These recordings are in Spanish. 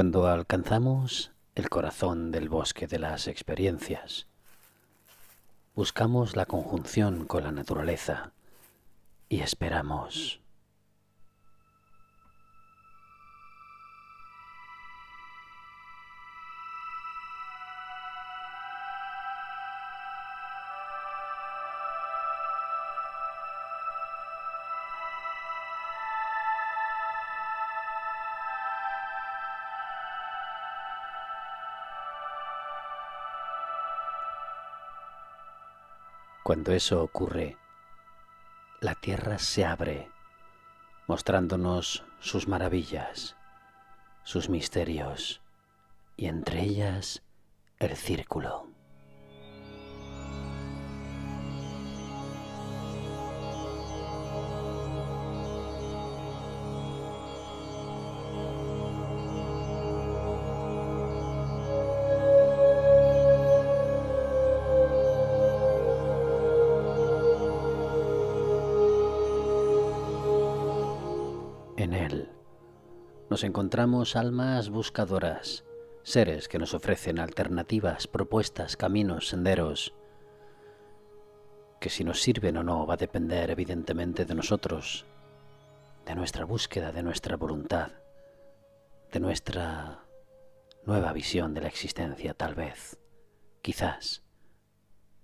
Cuando alcanzamos el corazón del bosque de las experiencias, buscamos la conjunción con la naturaleza y esperamos. Cuando eso ocurre, la tierra se abre, mostrándonos sus maravillas, sus misterios, y entre ellas el círculo. Encontramos almas buscadoras, seres que nos ofrecen alternativas, propuestas, caminos, senderos, que si nos sirven o no va a depender evidentemente de nosotros, de nuestra búsqueda, de nuestra voluntad, de nuestra nueva visión de la existencia, tal vez, quizás.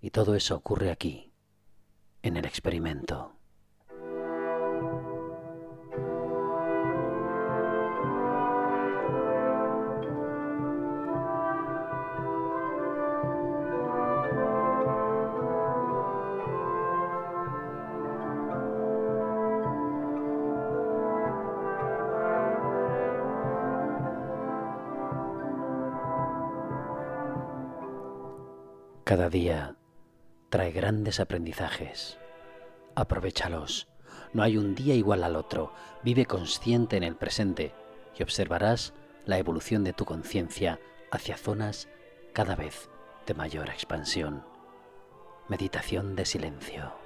Y todo eso ocurre aquí, en el experimento. Cada día trae grandes aprendizajes. Aprovechalos. No hay un día igual al otro. Vive consciente en el presente y observarás la evolución de tu conciencia hacia zonas cada vez de mayor expansión. Meditación de silencio.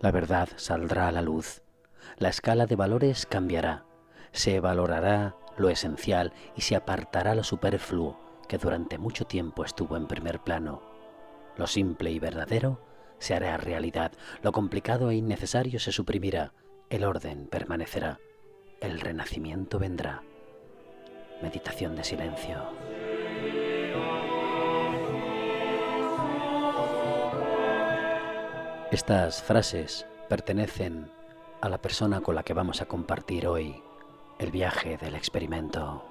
La verdad saldrá a la luz. La escala de valores cambiará. Se valorará lo esencial y se apartará lo superfluo que durante mucho tiempo estuvo en primer plano. Lo simple y verdadero se hará realidad. Lo complicado e innecesario se suprimirá. El orden permanecerá. El renacimiento vendrá. Meditación de silencio. Estas frases pertenecen a la persona con la que vamos a compartir hoy el viaje del experimento.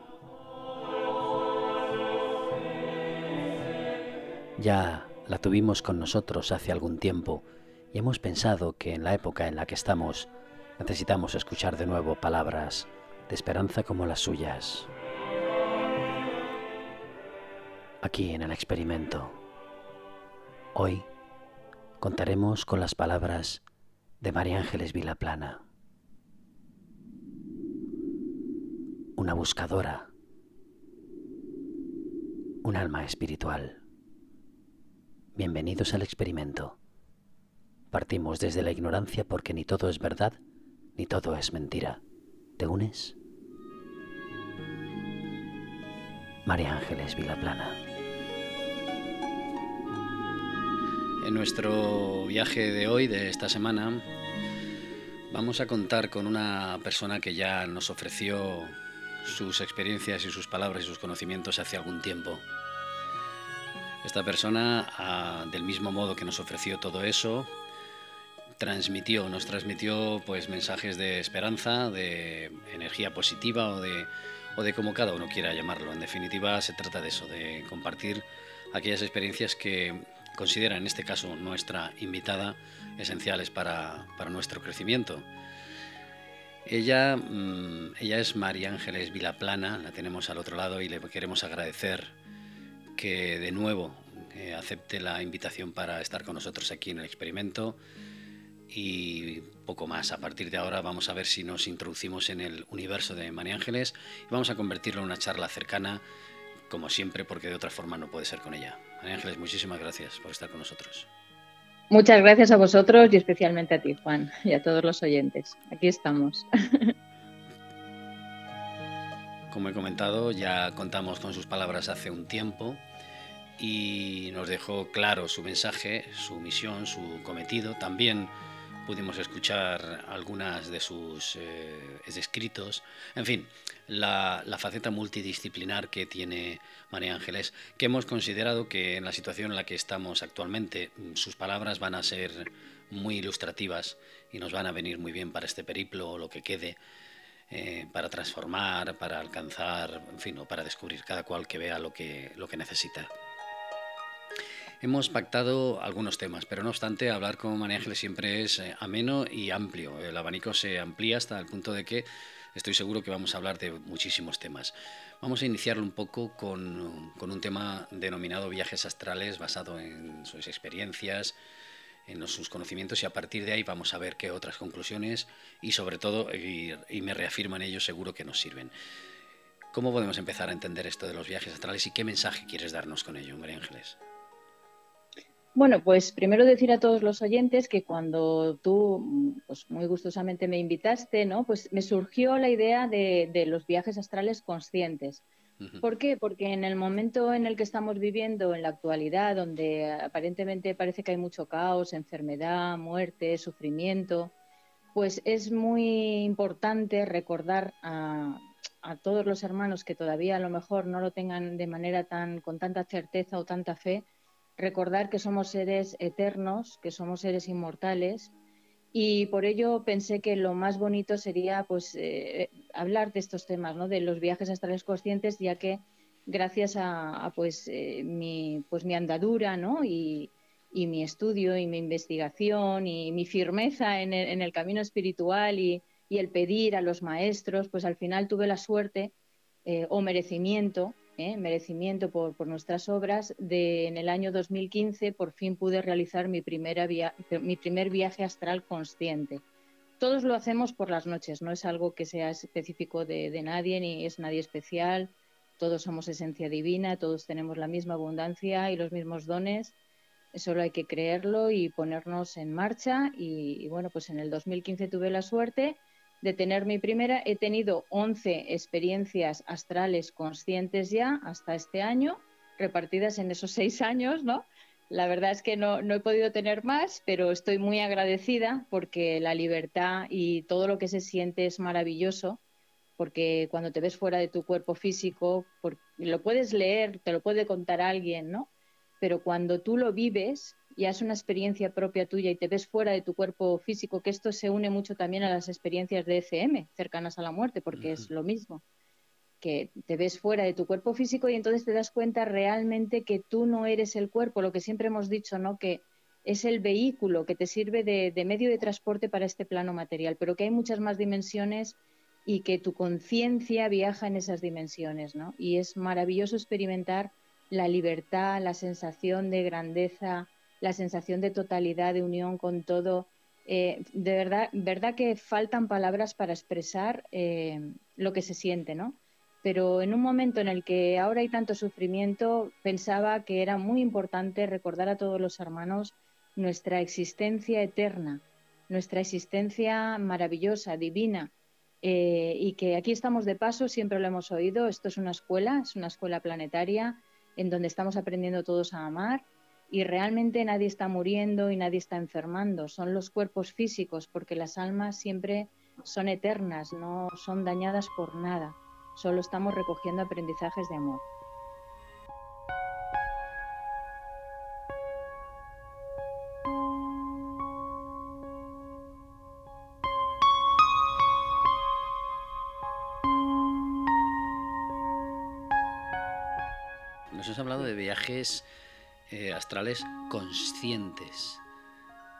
Ya la tuvimos con nosotros hace algún tiempo y hemos pensado que en la época en la que estamos necesitamos escuchar de nuevo palabras de esperanza como las suyas. Aquí en el experimento. Hoy contaremos con las palabras de María Ángeles Vilaplana, una buscadora, un alma espiritual. Bienvenidos al experimento. Partimos desde la ignorancia porque ni todo es verdad, ni todo es mentira. ¿Te unes? María Ángeles Vilaplana. En nuestro viaje de hoy, de esta semana, vamos a contar con una persona que ya nos ofreció sus experiencias y sus palabras y sus conocimientos hace algún tiempo. Esta persona, del mismo modo que nos ofreció todo eso, transmitió, nos transmitió pues mensajes de esperanza, de energía positiva o de, o de como cada uno quiera llamarlo. En definitiva, se trata de eso, de compartir aquellas experiencias que considera en este caso nuestra invitada esenciales para, nuestro crecimiento. Ella, mm, ella es María Ángeles Vilaplana, la tenemos al otro lado y le queremos agradecer que de nuevo eh, acepte la invitación para estar con nosotros aquí en el experimento y poco más. A partir de ahora vamos a ver si nos introducimos en el universo de María Ángeles y vamos a convertirlo en una charla cercana, como siempre, porque de otra forma no puede ser con ella. María Ángeles, muchísimas gracias por estar con nosotros. Muchas gracias a vosotros y especialmente a ti, Juan, y a todos los oyentes. Aquí estamos. Como he comentado, ya contamos con sus palabras hace un tiempo y nos dejó claro su mensaje, su misión, su cometido. También pudimos escuchar algunas de sus eh, escritos. En fin, la, faceta multidisciplinar que tiene María Ángeles, que hemos considerado que en la situación en la que estamos actualmente, sus palabras van a ser muy ilustrativas y nos van a venir muy bien para este periplo o lo que quede eh, para transformar, para alcanzar, en fin, o para descubrir cada cual que vea lo que, lo que necesita. Hemos pactado algunos temas, pero no obstante, hablar con María Ángeles siempre es eh, ameno y amplio. El abanico se amplía hasta el punto de que estoy seguro que vamos a hablar de muchísimos temas. Vamos a iniciarlo un poco con, con un tema denominado viajes astrales, basado en sus experiencias, en sus conocimientos y a partir de ahí vamos a ver qué otras conclusiones y sobre todo, y, me reafirman ellos, seguro que nos sirven. ¿Cómo podemos empezar a entender esto de los viajes astrales y qué mensaje quieres darnos con ello, María Ángeles? Bueno, pues primero decir a todos los oyentes que cuando tú pues muy gustosamente me invitaste, ¿no? Pues me surgió la idea de los viajes astrales conscientes. ¿Por qué? Porque en el momento en el que estamos viviendo, en la actualidad, donde aparentemente parece que hay mucho caos, enfermedad, muerte, sufrimiento, pues es muy importante recordar a, todos los hermanos que todavía a lo mejor no lo tengan de manera tan con tanta certeza o tanta fe, recordar que somos seres eternos, que somos seres inmortales y por ello pensé que lo más bonito sería pues eh, hablar de estos temas, ¿no? de los viajes astrales conscientes, ya que gracias a, pues, eh, mi, pues mi andadura ¿no? y, mi estudio y mi investigación y mi firmeza en el, camino espiritual y, el pedir a los maestros, pues al final tuve la suerte eh, o merecimiento ¿eh? merecimiento por, nuestras obras, de, en el año 2015 por fin pude realizar mi, primera mi primer viaje astral consciente. Todos lo hacemos por las noches, no es algo que sea específico de, de nadie ni es nadie especial. Todos somos esencia divina, todos tenemos la misma abundancia y los mismos dones. Solo hay que creerlo y ponernos en marcha. Y bueno, pues en el 2015 tuve la suerte de tener mi primera, he tenido 11 experiencias astrales conscientes ya hasta este año, repartidas en esos seis años, ¿no? La verdad es que no, no, he podido tener más, pero estoy muy agradecida porque la libertad y todo lo que se siente es maravilloso, porque cuando te ves fuera de tu cuerpo físico, lo puedes leer, te lo puede contar alguien, ¿no? Pero cuando tú lo vives, y es una experiencia propia tuya y te ves fuera de tu cuerpo físico, que esto se une mucho también a las experiencias de ECM, cercanas a la muerte, porque es lo mismo, que te ves fuera de tu cuerpo físico y entonces te das cuenta realmente que tú no eres el cuerpo, lo que siempre hemos dicho, ¿no? Que es el vehículo que te sirve de, de medio de transporte para este plano material, pero que hay muchas más dimensiones y que tu conciencia viaja en esas dimensiones, ¿no? Y es maravilloso experimentar la libertad, la sensación de grandeza, la sensación de totalidad, de unión con todo. Eh, de verdad, verdad que faltan palabras para expresar eh, lo que se siente, ¿no? Pero en un momento en el que ahora hay tanto sufrimiento, pensaba que era muy importante recordar a todos los hermanos nuestra existencia eterna, nuestra existencia maravillosa, divina, eh, y que aquí estamos de paso, siempre lo hemos oído, esto es una escuela, es una escuela planetaria en donde estamos aprendiendo todos a amar y realmente nadie está muriendo y nadie está enfermando, son los cuerpos físicos, porque las almas siempre son eternas, no son dañadas por nada, solo estamos recogiendo aprendizajes de amor. Nos has hablado de viajes eh, astrales conscientes.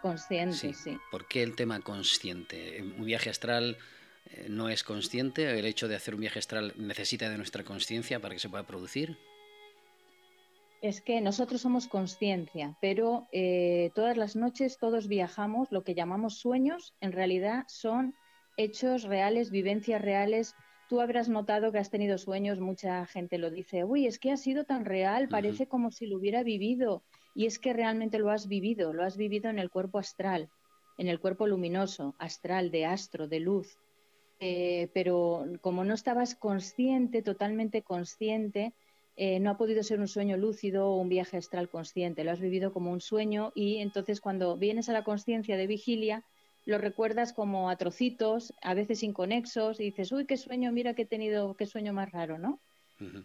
Conscientes, sí. ¿Por qué el tema consciente? Un viaje astral eh, no es consciente. El hecho de hacer un viaje astral necesita de nuestra conciencia para que se pueda producir. Es que nosotros somos conciencia, pero eh, todas las noches todos viajamos, lo que llamamos sueños, en realidad son hechos reales, vivencias reales tú habrás notado que has tenido sueños, mucha gente lo dice, uy, es que ha sido tan real, parece como si lo hubiera vivido. Y es que realmente lo has vivido, lo has vivido en el cuerpo astral, en el cuerpo luminoso, astral, de astro, de luz. Eh, pero como no estabas consciente, totalmente consciente, eh, no ha podido ser un sueño lúcido o un viaje astral consciente, lo has vivido como un sueño y entonces cuando vienes a la conciencia de vigilia, lo recuerdas como a trocitos, a veces inconexos, y dices, uy, qué sueño, mira que he tenido, qué sueño más raro, ¿no?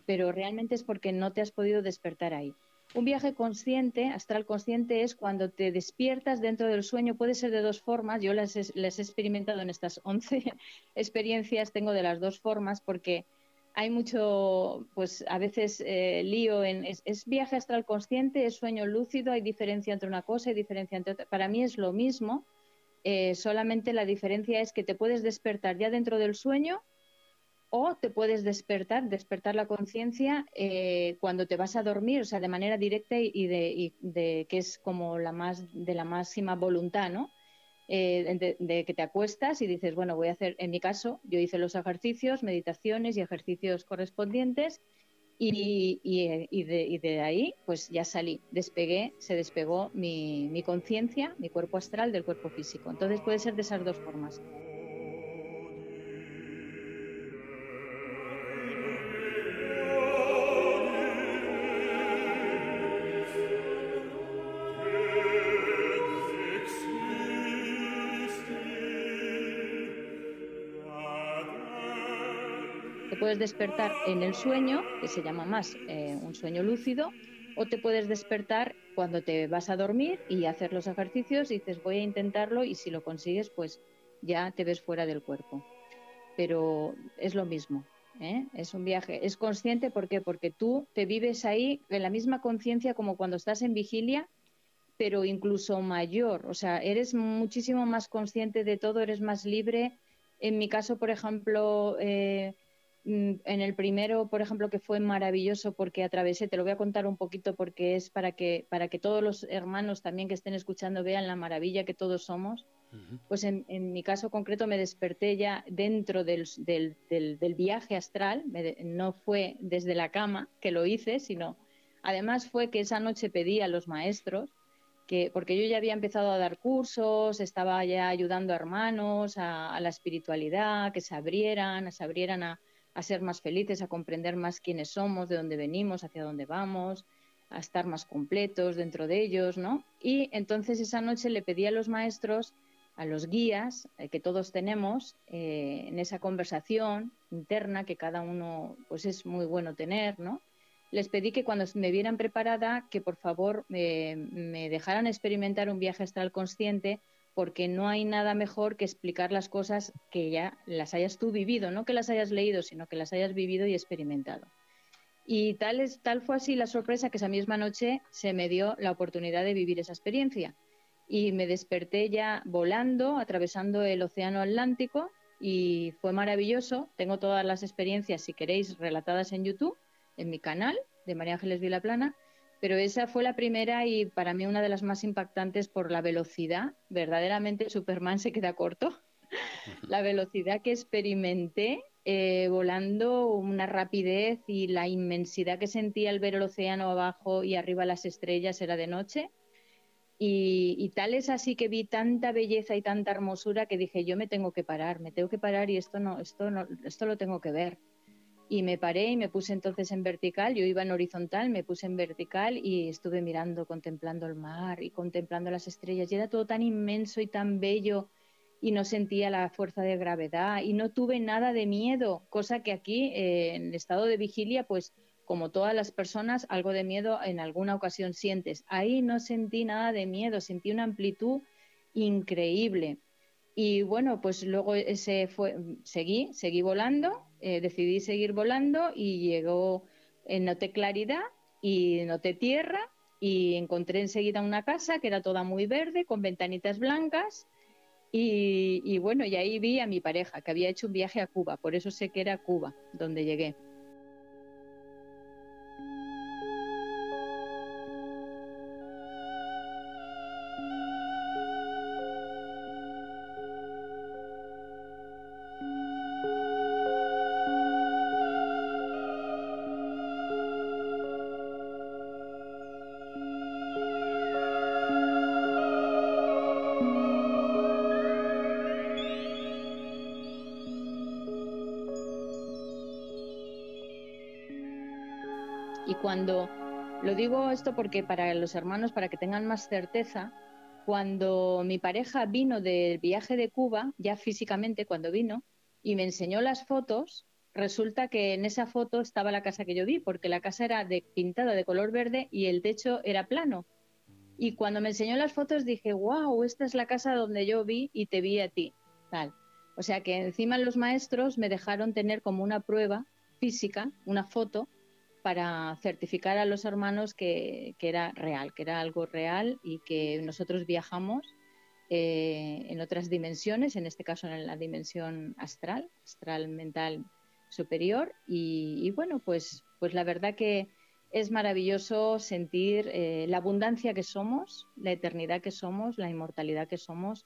Pero realmente es porque no te has podido despertar ahí. Un viaje consciente, astral consciente, es cuando te despiertas dentro del sueño. Puede ser de dos formas. Yo las, he, he experimentado en estas 11 experiencias, tengo de las dos formas, porque hay mucho, pues a veces eh, lío en, es, es, viaje astral consciente, es sueño lúcido, hay diferencia entre una cosa y diferencia entre otra. Para mí es lo mismo, eh, solamente la diferencia es que te puedes despertar ya dentro del sueño o te puedes despertar, despertar la conciencia eh, cuando te vas a dormir, o sea, de manera directa y de, que es como la más de la máxima voluntad, ¿no? Eh, de, que te acuestas y dices, bueno, voy a hacer, en mi caso, yo hice los ejercicios, meditaciones y ejercicios correspondientes y, y, de, ahí pues ya salí, despegué, se despegó mi, mi conciencia, mi cuerpo astral del cuerpo físico. Entonces puede ser de esas dos formas. Despertar en el sueño, que se llama más eh, un sueño lúcido, o te puedes despertar cuando te vas a dormir y hacer los ejercicios y dices voy a intentarlo y si lo consigues pues ya te ves fuera del cuerpo. Pero es lo mismo, ¿eh? es un viaje, es consciente ¿por qué? porque tú te vives ahí en la misma conciencia como cuando estás en vigilia, pero incluso mayor, o sea, eres muchísimo más consciente de todo, eres más libre. En mi caso, por ejemplo, eh, en el primero, por ejemplo, que fue maravilloso porque atravesé, te lo voy a contar un poquito porque es para que, para que todos los hermanos también que estén escuchando vean la maravilla que todos somos. Pues en, mi caso concreto me desperté ya dentro del, del, del, viaje astral, no fue desde la cama que lo hice, sino además fue que esa noche pedí a los maestros que, porque yo ya había empezado a dar cursos, estaba ya ayudando a hermanos a, a la espiritualidad, que se abrieran, se abrieran a, a ser más felices, a comprender más quiénes somos, de dónde venimos, hacia dónde vamos, a estar más completos dentro de ellos, ¿no? Y entonces esa noche le pedí a los maestros, a los guías eh, que todos tenemos eh, en esa conversación interna que cada uno pues es muy bueno tener, ¿no? Les pedí que cuando me vieran preparada que por favor me dejaran experimentar un viaje astral consciente porque no hay nada mejor que explicar las cosas que ya las hayas tú vivido, no que las hayas leído, sino que las hayas vivido y experimentado. Y tal, es, tal fue así la sorpresa que esa misma noche se me dio la oportunidad de vivir esa experiencia. Y me desperté ya volando, atravesando el Océano Atlántico, y fue maravilloso. Tengo todas las experiencias, si queréis, relatadas en YouTube, en mi canal de María Ángeles Vilaplana, pero esa fue la primera y para mí una de las más impactantes por la velocidad. Verdaderamente Superman se queda corto. la velocidad que experimenté eh, volando, una rapidez y la inmensidad que sentí al ver el océano abajo y arriba las estrellas era de noche. Y, y, tal es así que vi tanta belleza y tanta hermosura que dije yo me tengo que parar, me tengo que parar y esto no, esto no, esto lo tengo que ver y me paré y me puse entonces en vertical, yo iba en horizontal, me puse en vertical y estuve mirando, contemplando el mar y contemplando las estrellas y era todo tan inmenso y tan bello y no sentía la fuerza de gravedad y no tuve nada de miedo, cosa que aquí eh, en estado de vigilia pues como todas las personas algo de miedo en alguna ocasión sientes. Ahí no sentí nada de miedo, sentí una amplitud increíble. Y bueno, pues luego ese fue, seguí, seguí volando, eh, decidí seguir volando y llegó, eh, noté claridad y noté tierra y encontré enseguida una casa que era toda muy verde, con ventanitas blancas. Y, y bueno, y ahí vi a mi pareja, que había hecho un viaje a Cuba, por eso sé que era Cuba, donde llegué. Cuando lo digo esto porque para los hermanos, para que tengan más certeza, cuando mi pareja vino del viaje de Cuba, ya físicamente cuando vino, y me enseñó las fotos, resulta que en esa foto estaba la casa que yo vi, porque la casa era de, pintada de color verde y el techo era plano. Y cuando me enseñó las fotos dije, wow, esta es la casa donde yo vi y te vi a ti. Tal. O sea que encima los maestros me dejaron tener como una prueba física, una foto, para certificar a los hermanos que, era real, que era algo real y que nosotros viajamos eh, en otras dimensiones, en este caso en la dimensión astral, astral mental superior. Y, bueno, pues, pues la verdad que es maravilloso sentir eh, la abundancia que somos, la eternidad que somos, la inmortalidad que somos.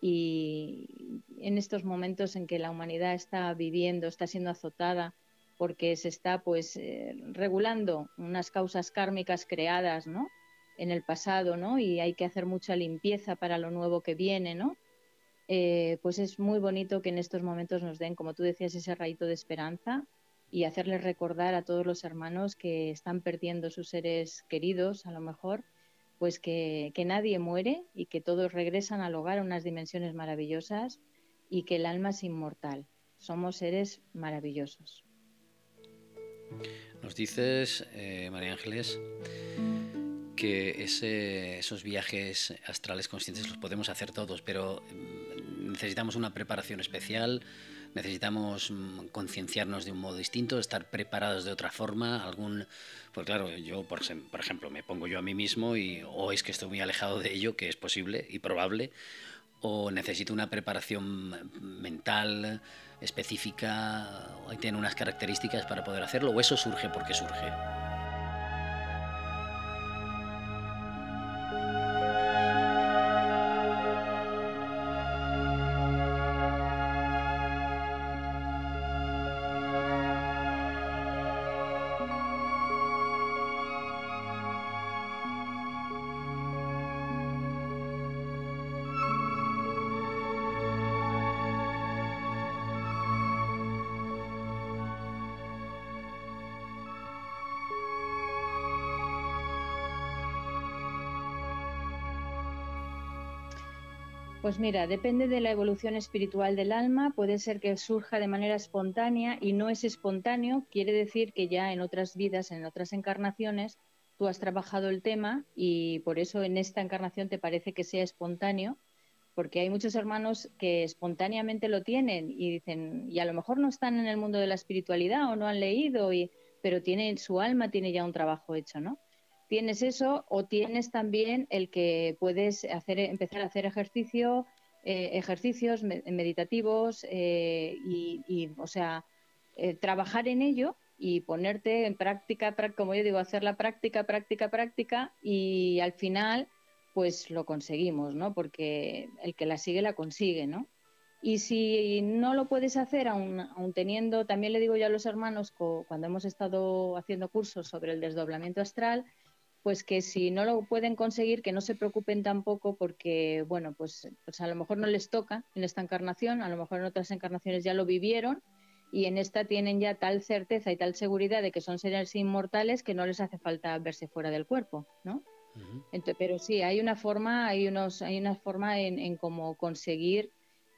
Y en estos momentos en que la humanidad está viviendo, está siendo azotada, porque se está pues eh, regulando unas causas kármicas creadas, ¿no? En el pasado, ¿no? Y hay que hacer mucha limpieza para lo nuevo que viene, ¿no? Eh, pues es muy bonito que en estos momentos nos den, como tú decías, ese rayito de esperanza y hacerles recordar a todos los hermanos que están perdiendo sus seres queridos, a lo mejor, pues que, que nadie muere y que todos regresan al hogar a unas dimensiones maravillosas y que el alma es inmortal. Somos seres maravillosos. Nos dices, eh, María Ángeles, que esos viajes astrales conscientes los podemos hacer todos, pero mm, necesitamos una preparación especial, necesitamos mm, concienciarnos de un modo distinto, estar preparados de otra forma, algún, pues claro, yo por, por ejemplo me pongo yo a mí mismo y o es que estoy muy alejado de ello, que es posible y probable, o necesito una preparación mental específica, o tiene unas características para poder hacerlo, o eso surge porque surge. Pues mira, depende de la evolución espiritual del alma, puede ser que surja de manera espontánea y no es espontáneo, quiere decir que ya en otras vidas, en otras encarnaciones, tú has trabajado el tema y por eso en esta encarnación te parece que sea espontáneo, porque hay muchos hermanos que espontáneamente lo tienen y dicen, y a lo mejor no están en el mundo de la espiritualidad o no han leído, y, pero tienen, su alma tiene ya un trabajo hecho, ¿no? Tienes eso o tienes también el que puedes hacer, empezar a hacer ejercicio, eh, ejercicios meditativos eh, y, o sea, eh, trabajar en ello y ponerte en práctica, como yo digo, hacer la práctica, práctica, práctica y al final pues lo conseguimos, ¿no? Porque el que la sigue la consigue, ¿no? Y si no lo puedes hacer, aún, teniendo, también le digo yo a los hermanos, cuando hemos estado haciendo cursos sobre el desdoblamiento astral, pues que si no lo pueden conseguir, que no se preocupen tampoco porque, bueno, pues, pues a lo mejor no les toca en esta encarnación, a lo mejor en otras encarnaciones ya lo vivieron y en esta tienen ya tal certeza y tal seguridad de que son seres inmortales que no les hace falta verse fuera del cuerpo, ¿no? pero sí, hay una forma, hay unos, hay una forma en, en cómo conseguir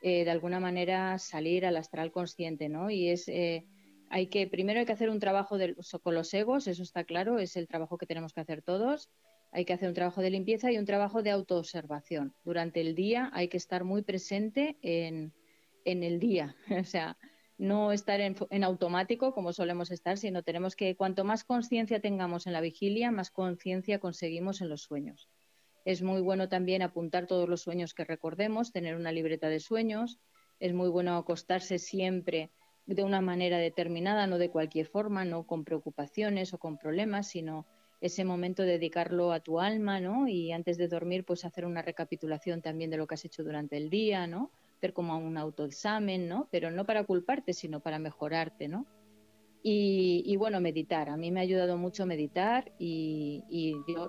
eh, de alguna manera salir al astral consciente, ¿no? Y es eh, hay que, primero hay que hacer un trabajo con los egos, eso está claro, es el trabajo que tenemos que hacer todos. Hay que hacer un trabajo de limpieza y un trabajo de autoobservación. Durante el día hay que estar muy presente en, el día, o sea, no estar en, en, automático como solemos estar, sino tenemos que, cuanto más conciencia tengamos en la vigilia, más conciencia conseguimos en los sueños. Es muy bueno también apuntar todos los sueños que recordemos, tener una libreta de sueños. Es muy bueno acostarse siempre de una manera determinada, no de cualquier forma, no con preocupaciones o con problemas, sino ese momento dedicarlo a tu alma, ¿no? Y antes de dormir, pues hacer una recapitulación también de lo que has hecho durante el día, ¿no? Hacer como un autoexamen, ¿no? Pero no para culparte, sino para mejorarte, ¿no? Y, bueno, meditar. A mí me ha ayudado mucho meditar y,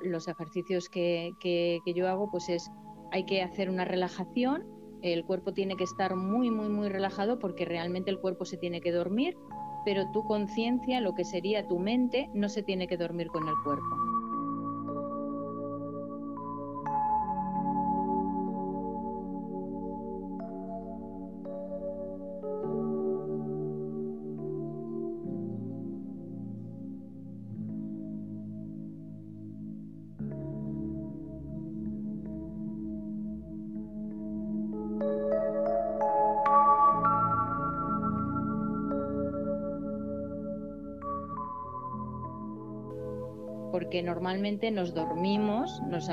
los ejercicios que, que, que yo hago, pues es, hay que hacer una relajación el cuerpo tiene que estar muy, muy, muy relajado porque realmente el cuerpo se tiene que dormir, pero tu conciencia, lo que sería tu mente, no se tiene que dormir con el cuerpo. Porque normalmente nos dormimos, nos,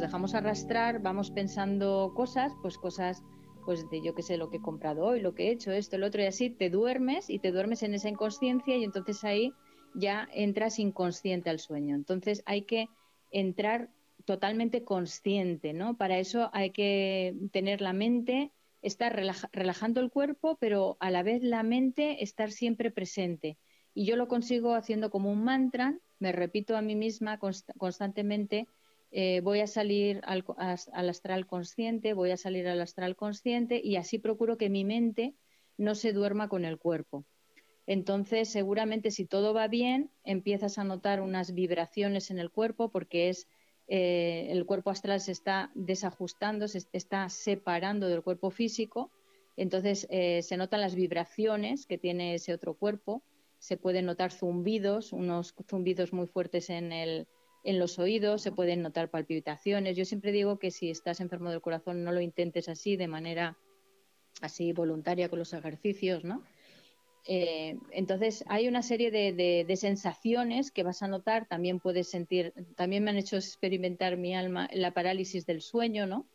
dejamos arrastrar, vamos pensando cosas, pues cosas pues de yo qué sé, lo que he comprado hoy, lo que he hecho, esto, el otro, y así te duermes y te duermes en esa inconsciencia y entonces ahí ya entras inconsciente al sueño. Entonces hay que entrar totalmente consciente, ¿no? Para eso hay que tener la mente, estar relajando el cuerpo, pero a la vez la mente estar siempre presente. Y yo lo consigo haciendo como un mantra, me repito a mí misma constantemente, eh, voy a salir al, astral consciente, voy a salir al astral consciente y así procuro que mi mente no se duerma con el cuerpo. Entonces, seguramente si todo va bien, empiezas a notar unas vibraciones en el cuerpo porque es eh, el cuerpo astral se está desajustando, se está separando del cuerpo físico. Entonces, eh, se notan las vibraciones que tiene ese otro cuerpo se pueden notar zumbidos, unos zumbidos muy fuertes en, el, en los oídos, se pueden notar palpitaciones. Yo siempre digo que si estás enfermo del corazón no lo intentes así, de manera así voluntaria con los ejercicios, ¿no? Eh, entonces hay una serie de, de, sensaciones que vas a notar, también puedes sentir, también me han hecho experimentar mi alma la parálisis del sueño, ¿no?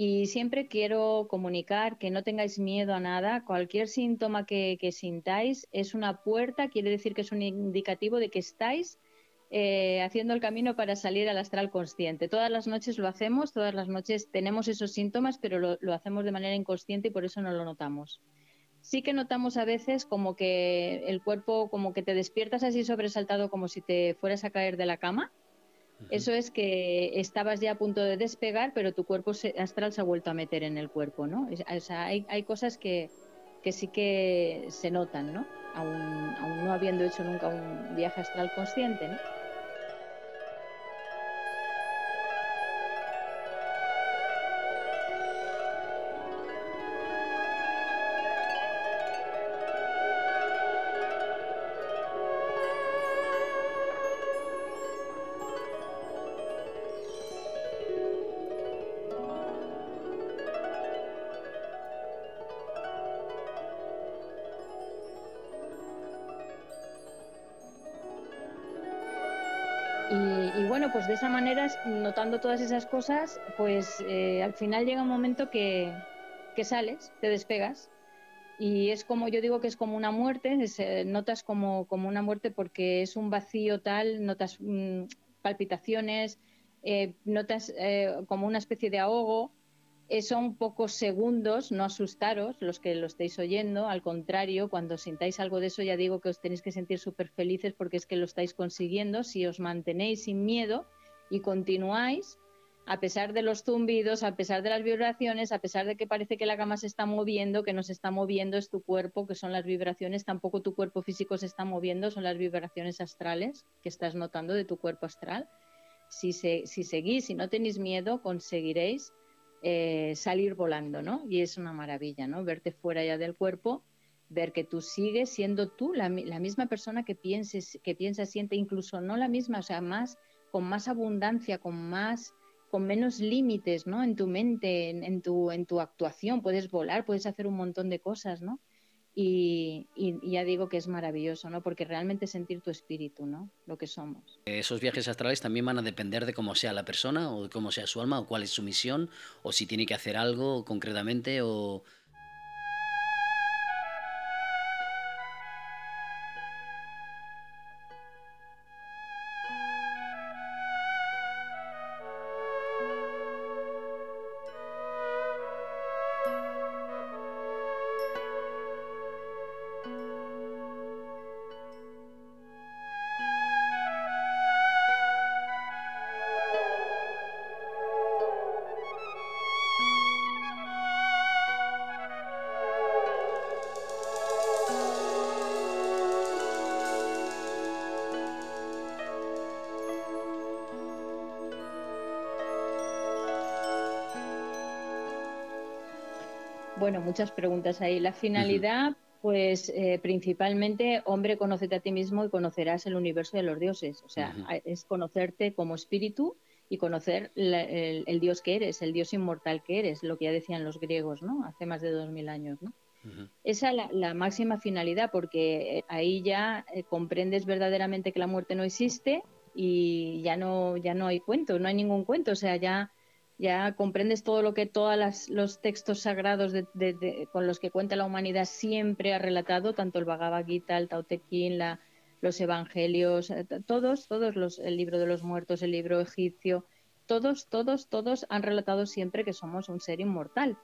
Y siempre quiero comunicar que no tengáis miedo a nada. Cualquier síntoma que, sintáis es una puerta, quiere decir que es un indicativo de que estáis eh, haciendo el camino para salir al astral consciente. Todas las noches lo hacemos, todas las noches tenemos esos síntomas, pero lo, lo hacemos de manera inconsciente y por eso no lo notamos. Sí que notamos a veces como que el cuerpo, como que te despiertas así sobresaltado, como si te fueras a caer de la cama eso es que estabas ya a punto de despegar, pero tu cuerpo astral se ha vuelto a meter en el cuerpo, ¿no? O sea, hay, hay cosas que, que, sí que se notan, ¿no? Aún, aún no habiendo hecho nunca un viaje astral consciente, ¿no? Esa manera, notando todas esas cosas, pues eh, al final llega un momento que, sales, te despegas. Y es como, yo digo que es como una muerte, eh, notas como, como, una muerte porque es un vacío tal, notas mm, palpitaciones, eh, notas como una especie de ahogo son pocos segundos, no asustaros los que lo estéis oyendo, al contrario, cuando sintáis algo de eso ya digo que os tenéis que sentir súper felices porque es que lo estáis consiguiendo si os mantenéis sin miedo y continuáis a pesar de los zumbidos, a pesar de las vibraciones, a pesar de que parece que la cama se está moviendo, que no se está moviendo es tu cuerpo, que son las vibraciones, tampoco tu cuerpo físico se está moviendo, son las vibraciones astrales que estás notando de tu cuerpo astral. Si, si seguís, si no tenéis miedo, conseguiréis eh, salir volando, ¿no? Y es una maravilla, ¿no? Verte fuera ya del cuerpo, ver que tú sigues siendo tú la, misma persona que pienses, que piensa, siente, incluso no la misma, o sea, más, con más abundancia, con más, con menos límites, ¿no? En tu mente, en, tu, en tu actuación, puedes volar, puedes hacer un montón de cosas, ¿no? Y, ya digo que es maravilloso, ¿no? Porque realmente sentir tu espíritu, ¿no? Lo que somos. Esos viajes astrales también van a depender de cómo sea la persona o de cómo sea su alma o cuál es su misión o si tiene que hacer algo concretamente o muchas preguntas ahí. La finalidad, pues eh, principalmente, hombre, conócete a ti mismo y conocerás el universo de los dioses. O sea, es conocerte como espíritu y conocer el, dios que eres, el dios inmortal que eres, lo que ya decían los griegos, ¿no? Hace más de dos mil años, ¿no? Esa es la, máxima finalidad, porque ahí ya eh, comprendes verdaderamente que la muerte no existe y ya no, ya no hay cuento, no hay ningún cuento, o sea, ya ya comprendes todo lo que todos los textos sagrados con los que cuenta la humanidad siempre ha relatado, tanto el Bhagavad Gita, el Tao Te Ching, los evangelios, eh, todos, todos los, el libro de los muertos, el libro egipcio, todos, todos, todos han relatado siempre que somos un ser inmortal.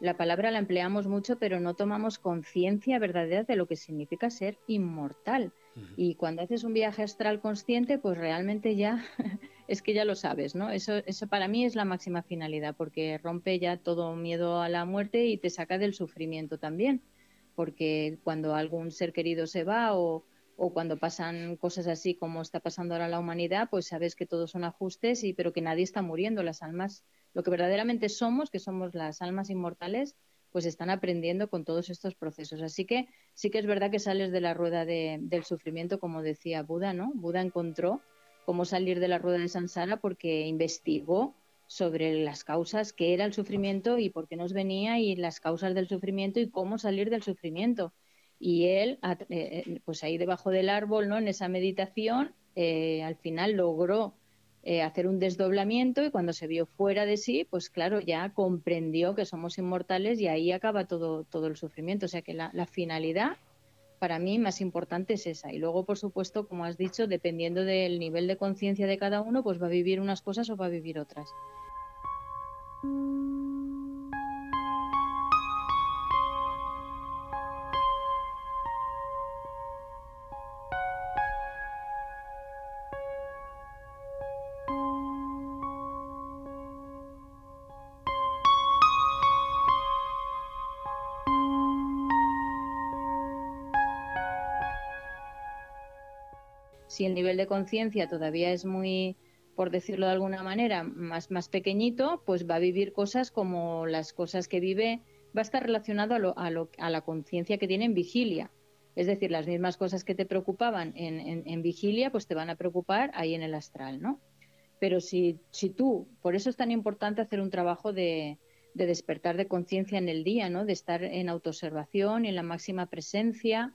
La palabra la empleamos mucho, pero no tomamos conciencia verdadera de lo que significa ser inmortal. Y cuando haces un viaje astral consciente, pues realmente ya es que ya lo sabes, ¿no? Eso, eso para mí es la máxima finalidad, porque rompe ya todo miedo a la muerte y te saca del sufrimiento también, porque cuando algún ser querido se va o, o cuando pasan cosas así como está pasando ahora la humanidad, pues sabes que todos son ajustes, y, pero que nadie está muriendo. Las almas, lo que verdaderamente somos, que somos las almas inmortales, pues están aprendiendo con todos estos procesos. Así que sí que es verdad que sales de la rueda del sufrimiento, como decía Buda, ¿no? Buda encontró cómo salir de la rueda de Sansara porque investigó sobre las causas, qué era el sufrimiento y por qué nos venía y las causas del sufrimiento y cómo salir del sufrimiento. Y él, eh, eh, pues ahí debajo del árbol, ¿no? En esa meditación, eh, al final logró hacer un desdoblamiento y cuando se vio fuera de sí, pues claro, ya comprendió que somos inmortales y ahí acaba todo, todo el sufrimiento. O sea que la finalidad para mí más importante es esa. Y luego, por supuesto, como has dicho, dependiendo del nivel de conciencia de cada uno, pues va a vivir unas cosas o va a vivir otras. Si el nivel de conciencia todavía es muy, por decirlo de alguna manera, más, más pequeñito, pues va a vivir cosas como las cosas que vive, va a estar relacionado a, lo, a, lo, a la conciencia que tiene en vigilia. Es decir, las mismas cosas que te preocupaban en, en, vigilia, pues te van a preocupar ahí en el astral, ¿no? Pero si, si tú, por eso es tan importante hacer un trabajo de, de despertar de conciencia en el día, ¿no? De estar en autoobservación, en la máxima presencia,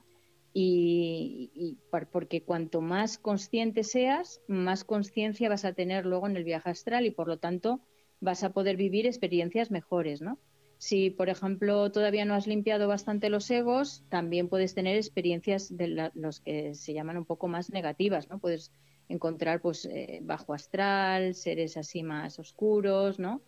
y, porque cuanto más consciente seas, más conciencia vas a tener luego en el viaje astral y por lo tanto vas a poder vivir experiencias mejores, ¿no? Si, por ejemplo, todavía no has limpiado bastante los egos, también puedes tener experiencias de los que se llaman un poco más negativas, ¿no? Puedes encontrar, pues, eh, bajo astral, seres así más oscuros, ¿no?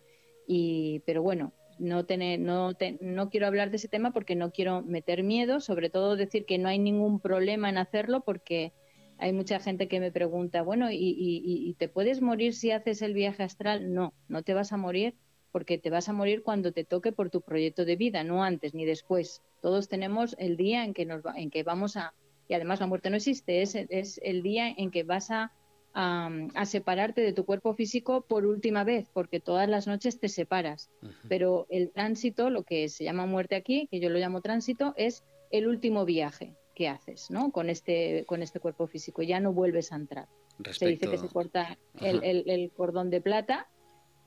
Y, pero bueno, no, tener, no, no quiero hablar de ese tema porque no quiero meter miedo, sobre todo decir que no hay ningún problema en hacerlo porque hay mucha gente que me pregunta, bueno, ¿y, y, te puedes morir si haces el viaje astral? No, no te vas a morir porque te vas a morir cuando te toque por tu proyecto de vida, no antes ni después. Todos tenemos el día en que, nos en que vamos a... Y además la muerte no existe, es, es el día en que vas a a, separarte de tu cuerpo físico por última vez, porque todas las noches te separas. Pero el tránsito, lo que se llama muerte aquí, que yo lo llamo tránsito, es el último viaje que haces, ¿no? Con este, con este cuerpo físico. Ya no vuelves a entrar. Se dice que se corta el, cordón de plata.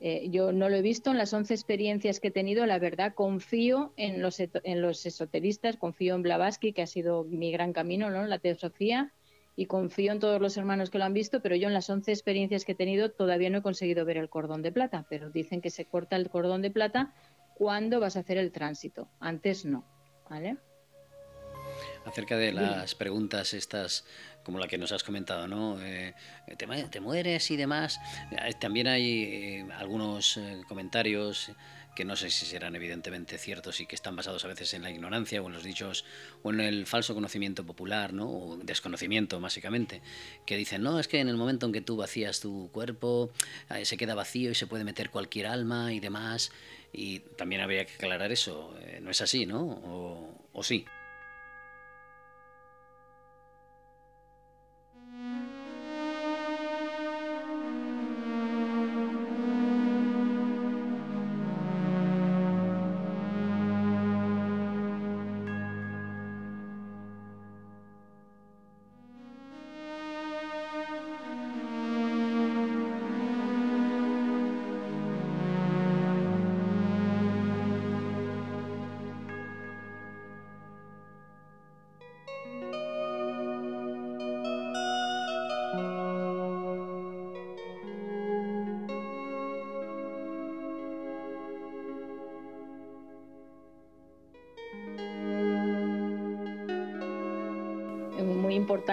Eh, yo no lo he visto en las 11 experiencias que he tenido. La verdad, confío en los, en los esoteristas, confío en Blavatsky, que ha sido mi gran camino, ¿no? La teosofía y confío en todos los hermanos que lo han visto, pero yo en las 11 experiencias que he tenido todavía no he conseguido ver el cordón de plata, pero dicen que se corta el cordón de plata cuando vas a hacer el tránsito, antes no, ¿vale? Acerca de las preguntas estas, como la que nos has comentado, ¿no? Eh, te, mueres y demás. Eh, también hay eh, algunos comentarios que no sé si serán evidentemente ciertos y que están basados a veces en la ignorancia o en los dichos o en el falso conocimiento popular, ¿no? O desconocimiento, básicamente, que dicen, no, es que en el momento en que tú vacías tu cuerpo, eh, se queda vacío y se puede meter cualquier alma y demás. Y también habría que aclarar eso. Eh, no es así, ¿no? O, o sí.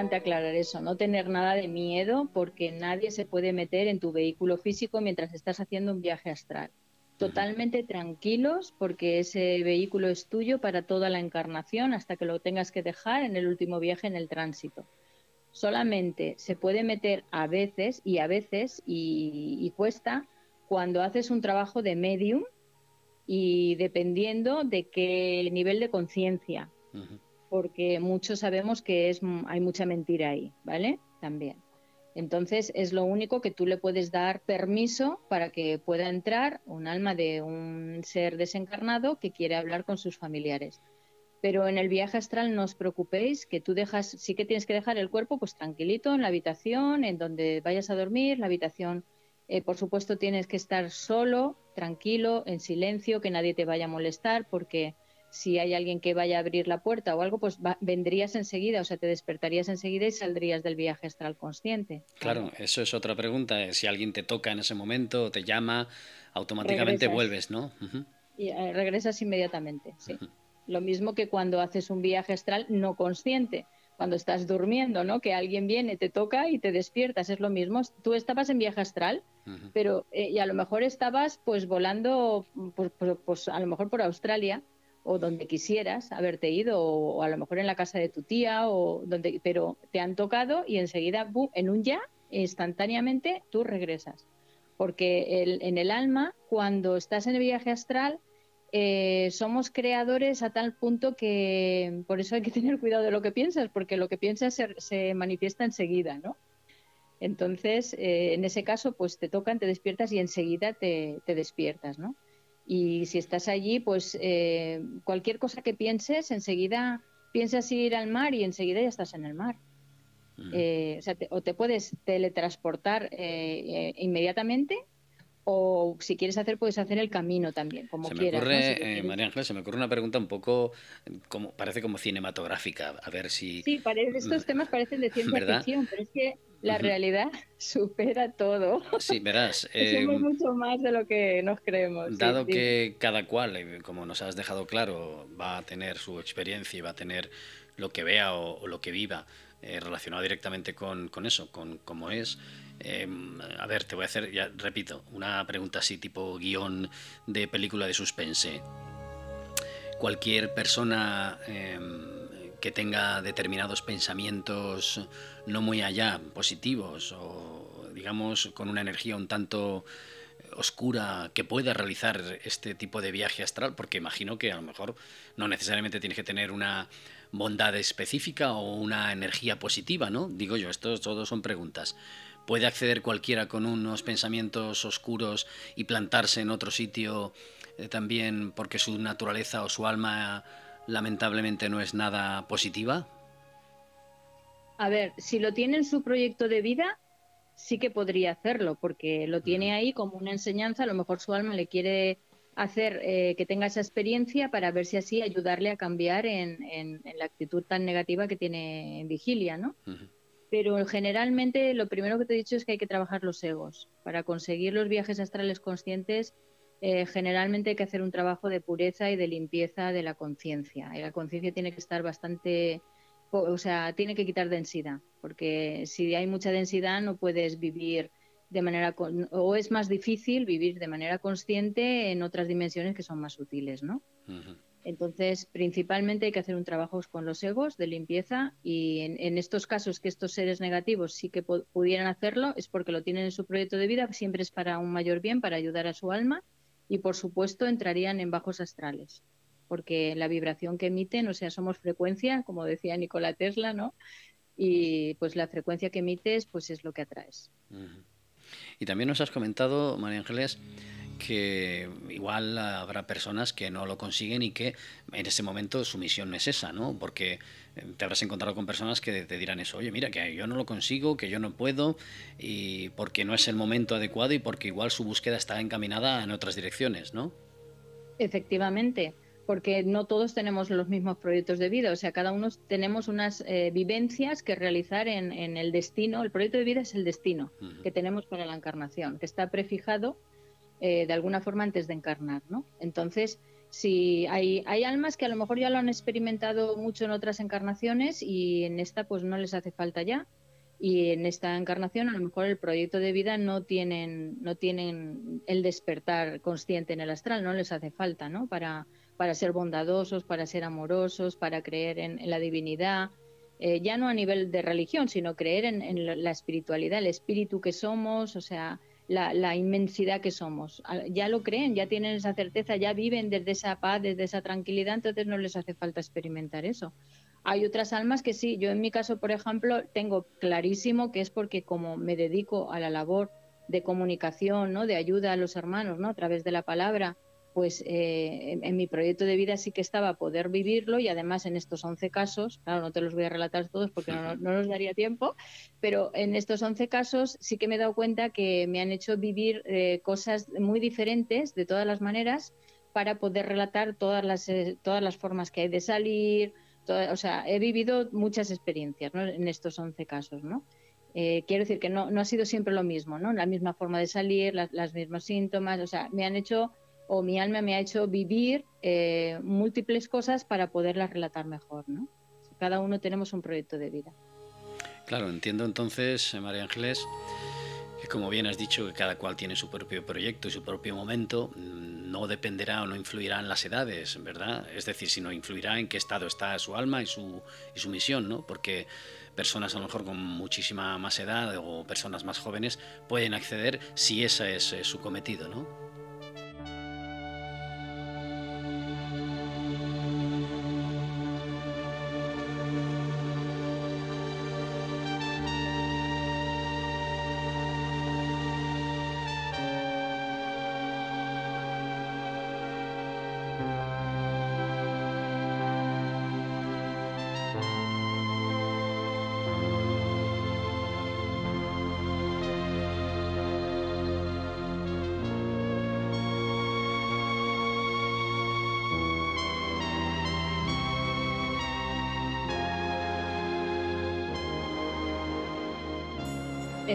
Importante aclarar eso, no tener nada de miedo porque nadie se puede meter en tu vehículo físico mientras estás haciendo un viaje astral. Totalmente tranquilos porque ese vehículo es tuyo para toda la encarnación hasta que lo tengas que dejar en el último viaje en el tránsito. Solamente se puede meter a veces y a veces y, cuesta cuando haces un trabajo de medium y dependiendo de qué nivel de conciencia porque muchos sabemos que es, hay mucha mentira ahí, ¿vale? También. Entonces es lo único que tú le puedes dar permiso para que pueda entrar un alma de un ser desencarnado que quiere hablar con sus familiares. Pero en el viaje astral no os preocupéis, que tú dejas, sí que tienes que dejar el cuerpo pues tranquilito en la habitación, en donde vayas a dormir, la habitación, eh, por supuesto tienes que estar solo, tranquilo, en silencio, que nadie te vaya a molestar, porque si hay alguien que vaya a abrir la puerta o algo, pues vendrías enseguida, o sea, te despertarías enseguida y saldrías del viaje astral consciente. Claro, eso es otra pregunta. Eh, si alguien te toca en ese momento, te llama, automáticamente vuelves, ¿no? Y eh, regresas inmediatamente, sí. Lo mismo que cuando haces un viaje astral no consciente, cuando estás durmiendo, ¿no? Que alguien viene, te toca y te despiertas, es lo mismo. Tú estabas en viaje astral, pero eh, y a lo mejor estabas pues volando, pues, pues, pues a lo mejor por Australia o donde quisieras haberte ido, o, a lo mejor en la casa de tu tía, o donde, pero te han tocado y enseguida, en un ya, instantáneamente tú regresas. Porque en el alma, cuando estás en el viaje astral, eh, somos creadores a tal punto que por eso hay que tener cuidado de lo que piensas, porque lo que piensas se, manifiesta enseguida, ¿no? Entonces, eh, en ese caso, pues te tocan, te despiertas y enseguida te, te despiertas, ¿no? Y si estás allí, pues eh, cualquier cosa que pienses, enseguida piensas ir al mar y enseguida ya estás en el mar. Eh, o, sea, o, te puedes teletransportar eh, inmediatamente o si quieres hacer, puedes hacer el camino también, como se me Ocurre, María Ángeles, se me ocurre una pregunta un poco, como parece como cinematográfica, a ver si... Sí, parece, estos temas parecen de ciencia ficción, pero es que la realidad supera todo. Sí, verás. Eh, mucho más de lo que nos creemos. Dado que cada cual, eh, como nos has dejado claro, va a tener su experiencia y va a tener lo que vea o, lo que viva eh, relacionado directamente con, con, eso, con cómo es. Em, a ver, te voy a hacer, ya repito, una pregunta así tipo guion de película de suspense. Cualquier persona em, tenga determinados pensamientos no muy allá, positivos o digamos con una energía un tanto oscura que pueda realizar este tipo de viaje astral, porque imagino que a lo mejor no necesariamente tienes que tener una bondad específica o una energía positiva, ¿no? Digo yo, esto todos son preguntas. ¿Puede acceder cualquiera con unos pensamientos oscuros y plantarse en otro sitio eh, también porque su naturaleza o su alma lamentablemente no es nada positiva? A ver, si lo tiene en su proyecto de vida, sí que podría hacerlo, porque lo tiene ahí como una enseñanza, a lo mejor su alma le quiere hacer eh, que tenga esa experiencia para ver si así ayudarle a cambiar en, la actitud tan negativa que tiene en vigilia, ¿no? pero generalmente lo primero que te he dicho es que hay que trabajar los egos. Para conseguir los viajes astrales conscientes, eh, generalmente hay que hacer un trabajo de pureza y de limpieza de la conciencia. Y la conciencia tiene que estar bastante, o sea, tiene que quitar densidad, porque si hay mucha densidad no puedes vivir de manera, o es más difícil vivir de manera consciente en otras dimensiones que son más sutiles, ¿no? Entonces, principalmente hay que hacer un trabajo con los egos de limpieza y en, estos casos que estos seres negativos sí que pudieran hacerlo es porque lo tienen en su proyecto de vida, siempre es para un mayor bien, para ayudar a su alma y por supuesto entrarían en bajos astrales porque la vibración que emiten, o sea, somos frecuencia, como decía Nikola Tesla, ¿no? Y pues la frecuencia que emites, pues es lo que atraes. Y también nos has comentado, María Ángeles, que igual habrá personas que no lo consiguen y que en ese momento su misión no es esa, ¿no? Porque te habrás encontrado con personas que te dirán eso, oye, mira, que yo no lo consigo, que yo no puedo, y porque no es el momento adecuado y porque igual su búsqueda está encaminada en otras direcciones, ¿no? Efectivamente, porque no todos tenemos los mismos proyectos de vida, o sea, cada uno tenemos unas eh, vivencias que realizar en, el destino, el proyecto de vida es el destino que tenemos para la encarnación, que está prefijado eh, de alguna forma antes de encarnar, ¿no? Entonces, si hay, hay almas que a lo mejor ya lo han experimentado mucho en otras encarnaciones y en esta pues no les hace falta ya. Y en esta encarnación a lo mejor el proyecto de vida no tienen no tienen el despertar consciente en el astral no les hace falta no para para ser bondadosos para ser amorosos para creer en, la divinidad eh, ya no a nivel de religión sino creer en, la espiritualidad el espíritu que somos o sea la, la, inmensidad que somos ya lo creen ya tienen esa certeza ya viven desde esa paz desde esa tranquilidad entonces no les hace falta experimentar eso hay otras almas que sí, yo en mi caso, por ejemplo, tengo clarísimo que es porque como me dedico a la labor de comunicación, ¿no? de ayuda a los hermanos, ¿no? a través de la palabra, pues eh, en, mi proyecto de vida sí que estaba poder vivirlo y además en estos 11 casos, claro, no te los voy a relatar todos porque no, nos daría tiempo, pero en estos 11 casos sí que me he dado cuenta que me han hecho vivir eh, cosas muy diferentes de todas las maneras para poder relatar todas las, eh, todas las formas que hay de salir, o sea, he vivido muchas experiencias en estos 11 casos, ¿no? Eh, quiero decir que no, no, ha sido siempre lo mismo, ¿no? La misma forma de salir, las, mismos síntomas, o sea, me han hecho, o mi alma me ha hecho vivir eh, múltiples cosas para poderlas relatar mejor, ¿no? Cada uno tenemos un proyecto de vida. Claro, entiendo entonces, eh, María Ángeles, que como bien has dicho, que cada cual tiene su propio proyecto y su propio momento, mm, no dependerá o no influirá en las edades, ¿verdad? Es decir, sino influirá en qué estado está su alma y su, y su misión, ¿no? Porque personas a lo mejor con muchísima más edad o personas más jóvenes pueden acceder si ese es eh, su cometido, ¿no?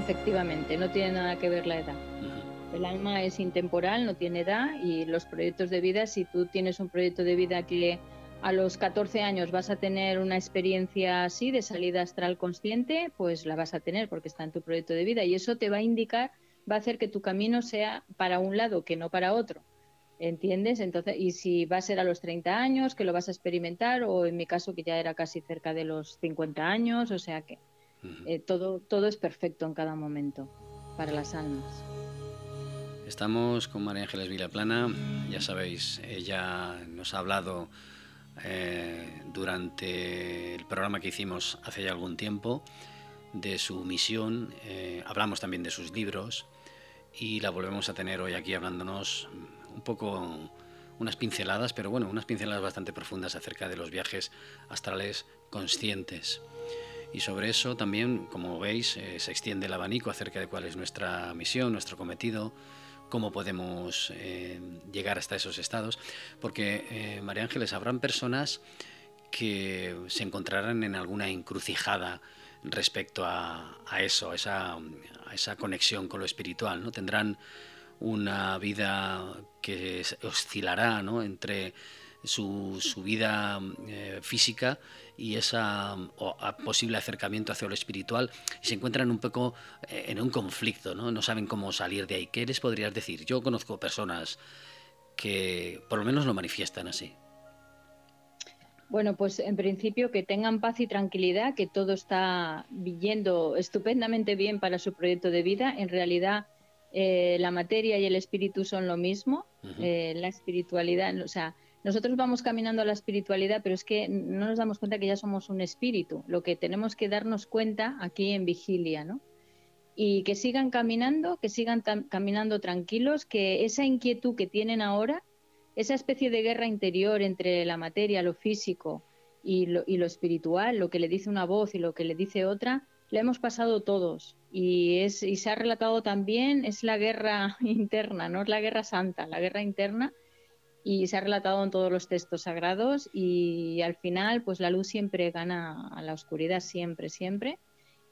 Efectivamente, no tiene nada que ver la edad. El alma es intemporal, no tiene edad y los proyectos de vida, si tú tienes un proyecto de vida que a los 14 años vas a tener una experiencia así de salida astral consciente, pues la vas a tener porque está en tu proyecto de vida y eso te va a indicar, va a hacer que tu camino sea para un lado que no para otro. ¿Entiendes? Entonces, y si va a ser a los 30 años que lo vas a experimentar o en mi caso que ya era casi cerca de los 50 años, o sea que eh, todo, todo es perfecto en cada momento para las almas. Estamos con María Ángeles Vilaplana, ya sabéis, ella nos ha hablado eh, durante el programa que hicimos hace ya algún tiempo de su misión, eh, hablamos también de sus libros y la volvemos a tener hoy aquí hablándonos un poco unas pinceladas, pero bueno, unas pinceladas bastante profundas acerca de los viajes astrales conscientes. Y sobre eso también, como veis, eh, se extiende el abanico acerca de cuál es nuestra misión, nuestro cometido, cómo podemos eh, llegar hasta esos estados, porque, eh, María Ángeles, habrán personas que se encontrarán en alguna encrucijada respecto a, eso, a esa, a esa, conexión con lo espiritual, ¿no? Tendrán una vida que oscilará ¿no? entre su, su vida física y ese posible acercamiento hacia lo espiritual y se encuentran un poco eh, en un conflicto, ¿no? No saben cómo salir de ahí. ¿Qué les podrías decir? Yo conozco personas que por lo menos lo manifiestan así. Bueno, pues en principio que tengan paz y tranquilidad, que todo está yendo estupendamente bien para su proyecto de vida. En realidad, eh, la materia y el espíritu son lo mismo. Eh, la espiritualidad, o sea, nosotros vamos caminando a la espiritualidad, pero es que no nos damos cuenta que ya somos un espíritu. Lo que tenemos que darnos cuenta aquí en vigilia, ¿no? Y que sigan caminando, que sigan caminando tranquilos, que esa inquietud que tienen ahora, esa especie de guerra interior entre la materia, lo físico y lo, espiritual, lo que le dice una voz y lo que le dice otra, la hemos pasado todos. Y, es, y se ha relatado también, es la guerra interna, no es la guerra santa, la guerra interna y se ha relatado en todos los textos sagrados y al final pues la luz siempre gana a la oscuridad, siempre, siempre.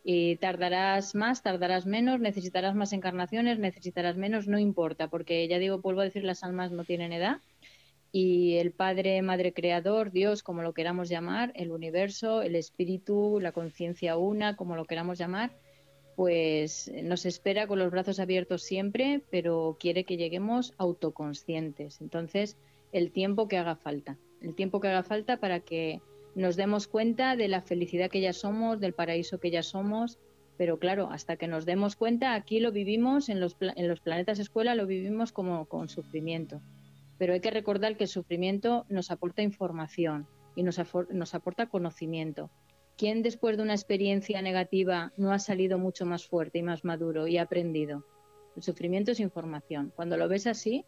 Y tardarás más, tardarás menos, necesitarás más encarnaciones, necesitarás menos, no importa, porque ya digo, vuelvo a decir, las almas no tienen edad y el Padre, Madre Creador, Dios, como lo queramos llamar, el universo, el espíritu, la conciencia una, como lo queramos llamar, pues nos espera con los brazos abiertos siempre, pero quiere que lleguemos autoconscientes. Entonces, el tiempo que haga falta, el tiempo que haga falta para que nos demos cuenta de la felicidad que ya somos, del paraíso que ya somos, pero claro, hasta que nos demos cuenta, aquí lo vivimos, en los, en los planetas escuela lo vivimos como con sufrimiento. Pero hay que recordar que el sufrimiento nos aporta información y nos, nos aporta conocimiento. ¿Quién después de una experiencia negativa no ha salido mucho más fuerte y más maduro y ha aprendido? El sufrimiento es información. Cuando lo ves así,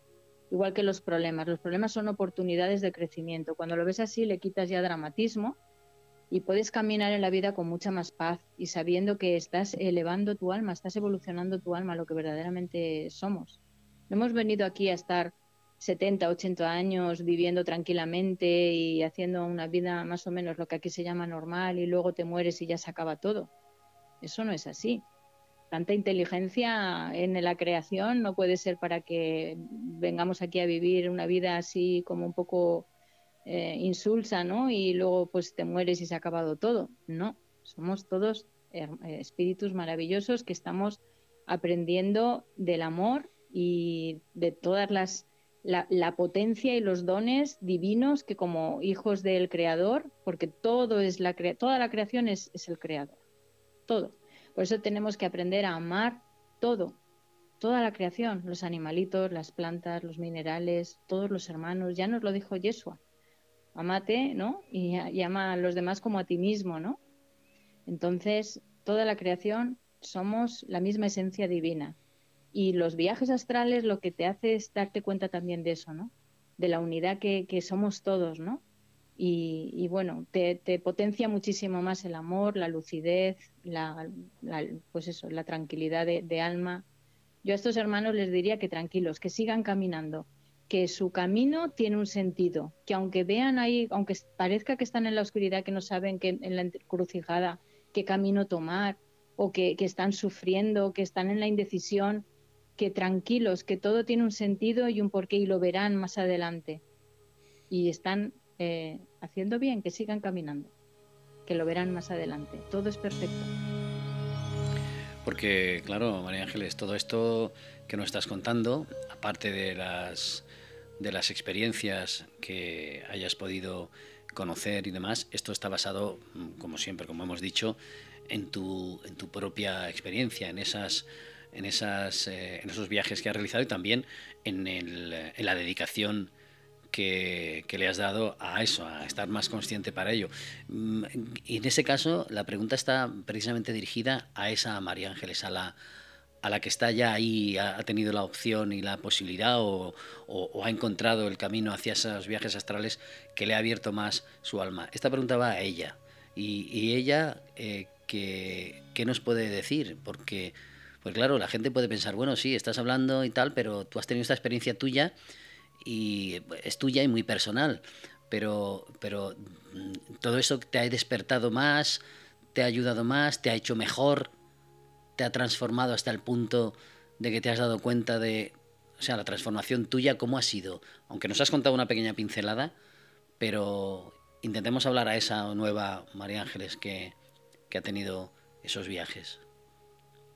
igual que los problemas. Los problemas son oportunidades de crecimiento. Cuando lo ves así, le quitas ya dramatismo y puedes caminar en la vida con mucha más paz y sabiendo que estás elevando tu alma, estás evolucionando tu alma, lo que verdaderamente somos. No hemos venido aquí a estar 70, 80 años viviendo tranquilamente y haciendo una vida más o menos lo que aquí se llama normal y luego te mueres y ya se acaba todo. Eso no es así tanta inteligencia en la creación no puede ser para que vengamos aquí a vivir una vida así como un poco eh, insulsa, ¿no? Y luego pues te mueres y se ha acabado todo. No, somos todos eh, espíritus maravillosos que estamos aprendiendo del amor y de todas las la, la, potencia y los dones divinos que como hijos del creador, porque todo es la toda la creación es, es el creador, todo. Por eso tenemos que aprender a amar todo, toda la creación, los animalitos, las plantas, los minerales, todos los hermanos. Ya nos lo dijo Yeshua. Amate, ¿no? Y, y ama a los demás como a ti mismo, ¿no? Entonces, toda la creación somos la misma esencia divina. Y los viajes astrales lo que te hace es darte cuenta también de eso, ¿no? De la unidad que, que somos todos, ¿no? Y, bueno, te, potencia muchísimo más el amor, la lucidez, la, pues eso, la tranquilidad de, alma. Yo a estos hermanos les diría que tranquilos, que sigan caminando, que su camino tiene un sentido, que aunque vean ahí, aunque parezca que están en la oscuridad, que no saben que en la encrucijada qué camino tomar, o que, que están sufriendo, que están en la indecisión, que tranquilos, que todo tiene un sentido y un porqué y lo verán más adelante. Y están eh, haciendo bien, que sigan caminando, que lo verán más adelante. Todo es perfecto. Porque, claro, María Ángeles, todo esto que nos estás contando, aparte de las, de las experiencias que hayas podido conocer y demás, esto está basado, como siempre, como hemos dicho, en tu, en tu propia experiencia, en esas en, esas, eh, en esos viajes que has realizado y también en, el, en la dedicación que, le has dado a eso, a estar más consciente para ello. Mm, y en ese caso, la pregunta está precisamente dirigida a esa María Ángeles, a la, a la que está ya ahí, ha, tenido la opción y la posibilidad o, ha encontrado el camino hacia esos viajes astrales que le ha abierto más su alma. Esta pregunta va a ella. Y, ella, eh, ¿qué, ¿qué, nos puede decir? Porque, pues claro, la gente puede pensar, bueno, sí, estás hablando y tal, pero tú has tenido esta experiencia tuya y es tuya y muy personal, pero, pero mm, todo eso te ha despertado más, te ha ayudado más, te ha hecho mejor, te ha transformado hasta el punto de que te has dado cuenta de, o sea, la transformación tuya, ¿cómo ha sido? Aunque nos has contado una pequeña pincelada, pero intentemos hablar a esa nueva María Ángeles que, que ha tenido esos viajes.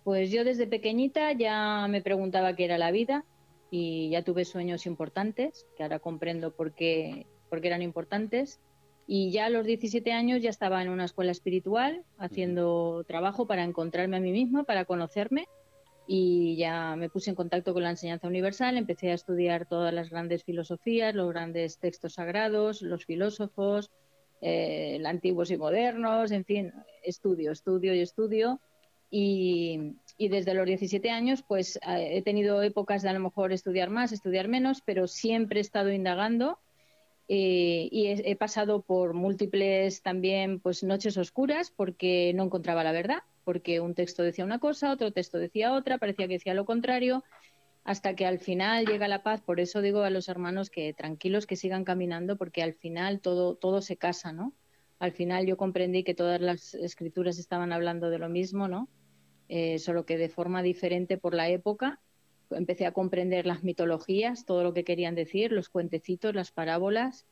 Pues yo desde pequeñita ya me preguntaba qué era la vida, y ya tuve sueños importantes, que ahora comprendo por qué, por qué eran importantes. Y ya a los 17 años ya estaba en una escuela espiritual haciendo trabajo para encontrarme a mí misma, para conocerme. Y ya me puse en contacto con la enseñanza universal, empecé a estudiar todas las grandes filosofías, los grandes textos sagrados, los filósofos, eh, antiguos y modernos, en fin, estudio, estudio y estudio. Y, y desde los 17 años pues eh, he tenido épocas de a lo mejor estudiar más, estudiar menos, pero siempre he estado indagando eh, y he, pasado por múltiples también pues noches oscuras porque no encontraba la verdad, porque un texto decía una cosa, otro texto decía otra, parecía que decía lo contrario, hasta que al final llega la paz. Por eso digo a los hermanos que tranquilos, que sigan caminando, porque al final todo, todo se casa, ¿no? Al final yo comprendí que todas las escrituras estaban hablando de lo mismo, ¿no? Eh, solo que de forma diferente por la época, empecé a comprender las mitologías, todo lo que querían decir, los cuentecitos, las parábolas.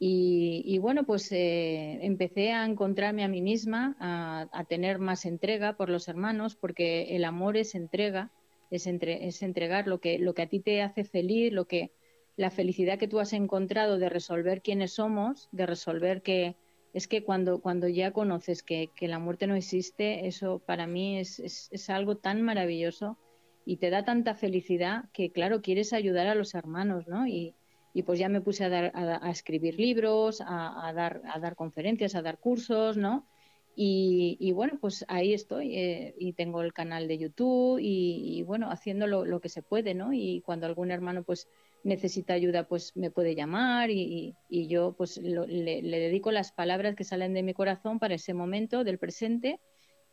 Y, bueno, pues eh, empecé a encontrarme a mí misma, a, tener más entrega por los hermanos, porque el amor es entrega, es, es entregar lo que, lo que a ti te hace feliz, lo que, la felicidad que tú has encontrado de resolver quiénes somos, de resolver que es que cuando, cuando ya conoces que, la muerte no existe, eso para mí es, es algo tan maravilloso y te da tanta felicidad que, claro, quieres ayudar a los hermanos, ¿no? Y, y pues ya me puse a, dar, a, escribir libros, a, dar, a dar conferencias, a dar cursos, ¿no? Y, bueno, pues ahí estoy eh, y tengo el canal de YouTube y, bueno, haciendo lo, que se puede, ¿no? Y cuando algún hermano pues necesita ayuda, pues me puede llamar y, yo pues le, dedico las palabras que salen de mi corazón para ese momento del presente